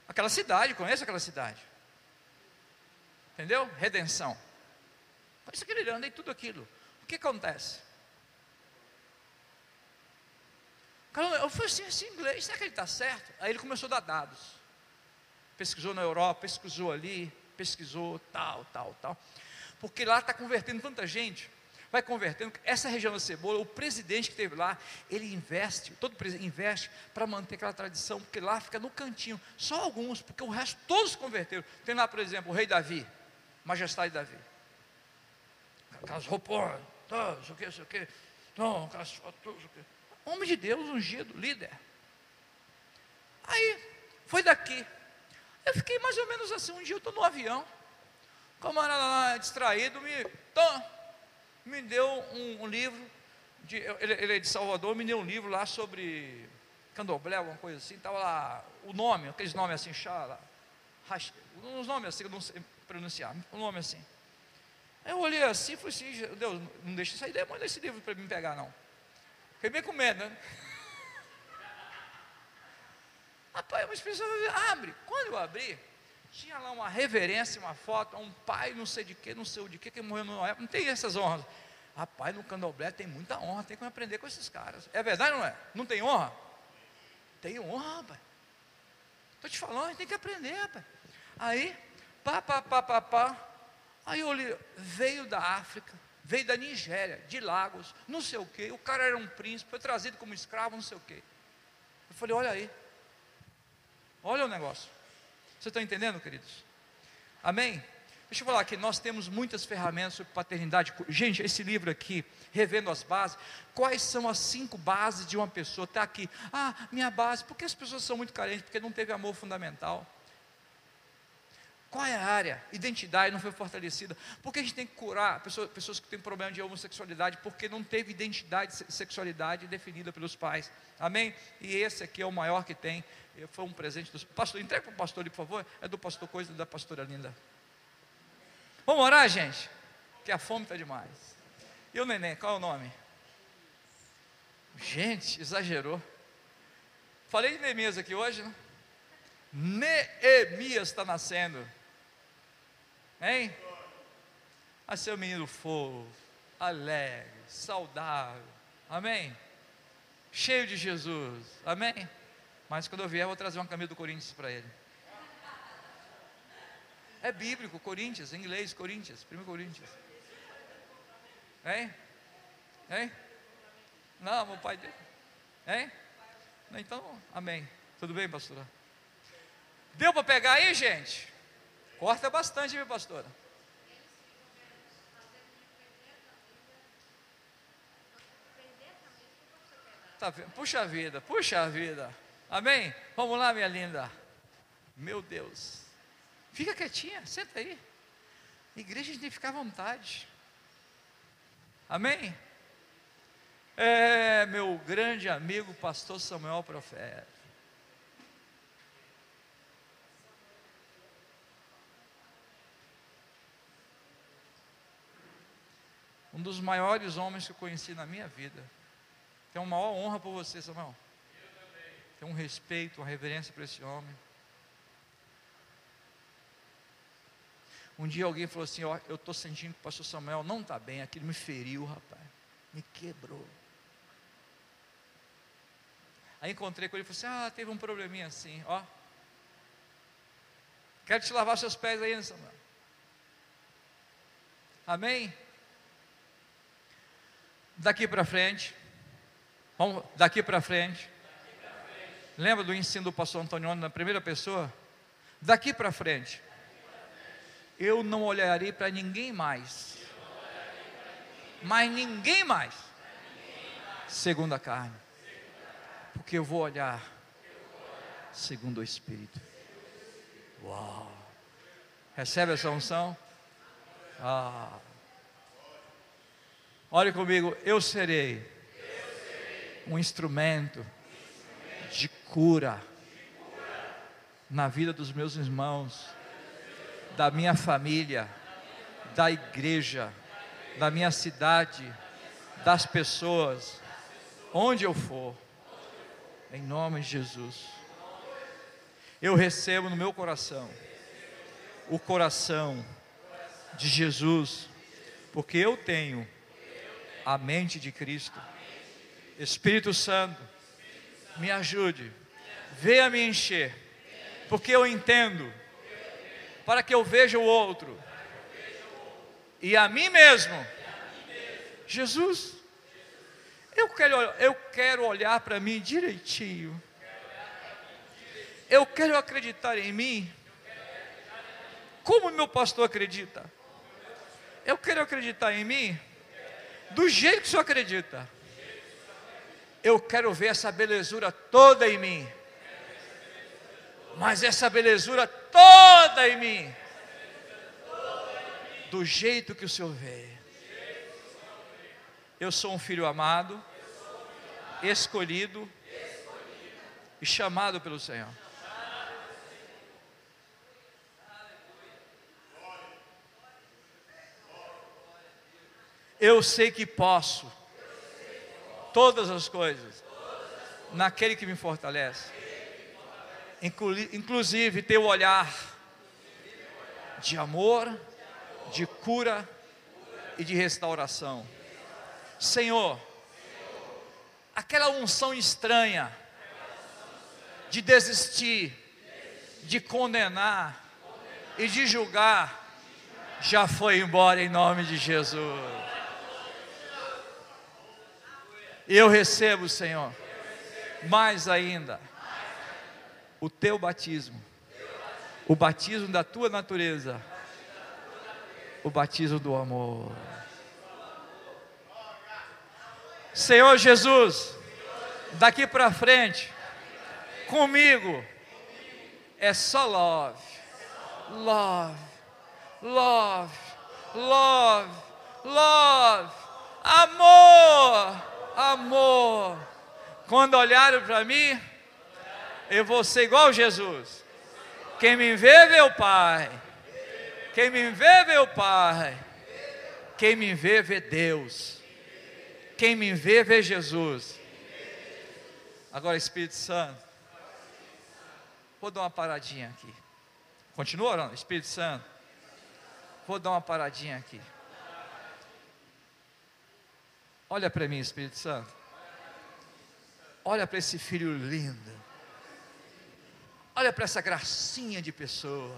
Aquela cidade, conhece aquela cidade? Entendeu? Redenção. Mas aquele anda e tudo aquilo. O que acontece? Eu falei assim, esse inglês, será que ele está certo? Aí ele começou a dar dados. Pesquisou na Europa, pesquisou ali, pesquisou tal, tal, tal. Porque lá está convertendo tanta gente. vai convertendo. Essa região da cebola, o presidente que teve lá, ele investe, todo presidente investe para manter aquela tradição, porque lá fica no cantinho, só alguns, porque o resto todos converteram. Tem lá, por exemplo, o rei Davi, majestade Davi. Aquelas roupas, não sei o que, sei o que, não, aquelas fotos, sei o que. Homem de Deus, ungido, líder. Aí, foi daqui. Eu fiquei mais ou menos assim, um dia eu estou no avião, o camarada lá distraído me, tom, me deu um, um livro, de, ele, ele, é de Salvador, me deu um livro lá sobre candomblé, alguma coisa assim, estava lá o nome, aqueles nomes assim, chá, uns nomes assim, eu não sei pronunciar, um nome assim. Eu olhei assim e falei assim, Deus, não deixa sair demônio desse livro para me pegar não. Fiquei bem com medo, né? Rapaz, mas pessoas abre. Quando eu abri, tinha lá uma reverência, uma foto, um pai, não sei de que, não sei de que, que morreu no época. Não tem essas honras. Rapaz, no candomblé tem muita honra, tem que aprender com esses caras. É verdade ou não é? Não tem honra? Tem honra, rapaz. Estou te falando, tem que aprender, rapaz. Aí, pá, pá, pá, pá, pá. Aí eu olhei, veio da África, veio da Nigéria, de Lagos, não sei o quê. O cara era um príncipe, foi trazido como escravo, não sei o quê. Eu falei, olha aí. Olha o negócio. Você está entendendo, queridos? Amém? Deixa eu falar que nós temos muitas ferramentas sobre paternidade. Gente, esse livro aqui, Revendo as Bases, quais são as cinco bases de uma pessoa? Está aqui. Ah, minha base. Por que as pessoas são muito carentes? Porque não teve amor fundamental. Qual é a área? Identidade não foi fortalecida. Por que a gente tem que curar pessoas, pessoas que têm problema de homossexualidade? Porque não teve identidade, sexualidade definida pelos pais. Amém? E esse aqui é o maior que tem. Foi um presente do pastor. Entrega para o pastor ali, por favor. É do pastor Coisa da pastora Linda. Vamos orar, gente? Que a fome está demais. E o neném, qual é o nome? Gente, exagerou. Falei de Neemias aqui hoje, né? Neemias está nascendo. Hein? A ser um menino fofo, alegre, saudável. Amém? Cheio de Jesus. Amém? Mas quando eu vier, eu vou trazer uma camisa do Corinthians para ele. É bíblico, Corinthians, em inglês, Corinthians, primeiro Corinthians. Hein? Hein? Não, meu pai. Hein? Então, amém. Tudo bem, pastora? Deu para pegar aí, gente? Corta bastante, viu, pastora? Tá, puxa vida, puxa vida. Amém? Vamos lá, minha linda. Meu Deus. Fica quietinha, senta aí. Igreja tem que ficar à vontade. Amém? É, meu grande amigo, pastor Samuel Profeta. Um dos maiores homens que eu conheci na minha vida. Tenho uma maior honra por você, Samuel. Tenho um respeito, uma reverência para esse homem. Um dia alguém falou assim: Ó, eu estou sentindo que o pastor Samuel não está bem, aquilo me feriu, rapaz, me quebrou. Aí encontrei com ele e falei assim: Ah, teve um probleminha assim, ó. Quero te lavar seus pés aí, Samuel. Amém? Daqui para frente, vamos daqui para frente. Lembra do ensino do pastor Antonioni na primeira pessoa? Daqui para frente, eu não olharei para ninguém mais, mas ninguém mais, segundo a carne, porque eu vou olhar segundo o Espírito. Uau! Recebe essa unção? Ah. Olhe comigo, eu serei um instrumento de cura na vida dos meus irmãos, da minha família, da igreja, da minha cidade, das pessoas, onde eu for, em nome de Jesus. Eu recebo no meu coração o coração de Jesus, porque eu tenho a mente de Cristo. Espírito Santo, me ajude, venha me encher, porque eu entendo, para que eu veja o outro e a mim mesmo Jesus, eu quero, eu quero olhar para mim direitinho. Eu quero acreditar em mim. Como meu pastor acredita? Eu quero acreditar em mim do jeito que o senhor acredita. Eu quero ver essa belezura toda em mim. Mas essa belezura toda em mim. Do jeito que o Senhor vê. Eu sou um filho amado, escolhido e chamado pelo Senhor. Eu sei que posso todas as coisas naquele que me fortalece. Inclusive ter o olhar de amor, de cura e de restauração. Senhor, aquela unção estranha de desistir, de condenar e de julgar, já foi embora em nome de Jesus. Eu recebo, Senhor, mais ainda, o teu batismo, o batismo da tua natureza, o batismo do amor. Senhor Jesus, daqui para frente, comigo, é só love, love, love, love, love, amor amor. Quando olharam para mim, eu vou ser igual Jesus. Quem me vê, vê o Pai. Quem me vê, vê o Pai. Quem me vê, vê Deus. Quem me vê, vê Jesus. Agora, Espírito Santo. Vou dar uma paradinha aqui. Continua orando, Espírito Santo. Vou dar uma paradinha aqui. Olha para mim, Espírito Santo. Olha para esse filho lindo. Olha para essa gracinha de pessoa.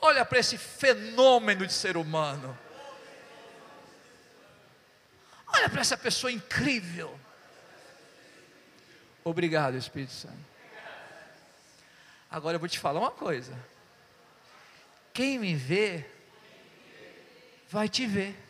Olha para esse fenômeno de ser humano. Olha para essa pessoa incrível. Obrigado, Espírito Santo. Agora eu vou te falar uma coisa. Quem me vê, vai te ver.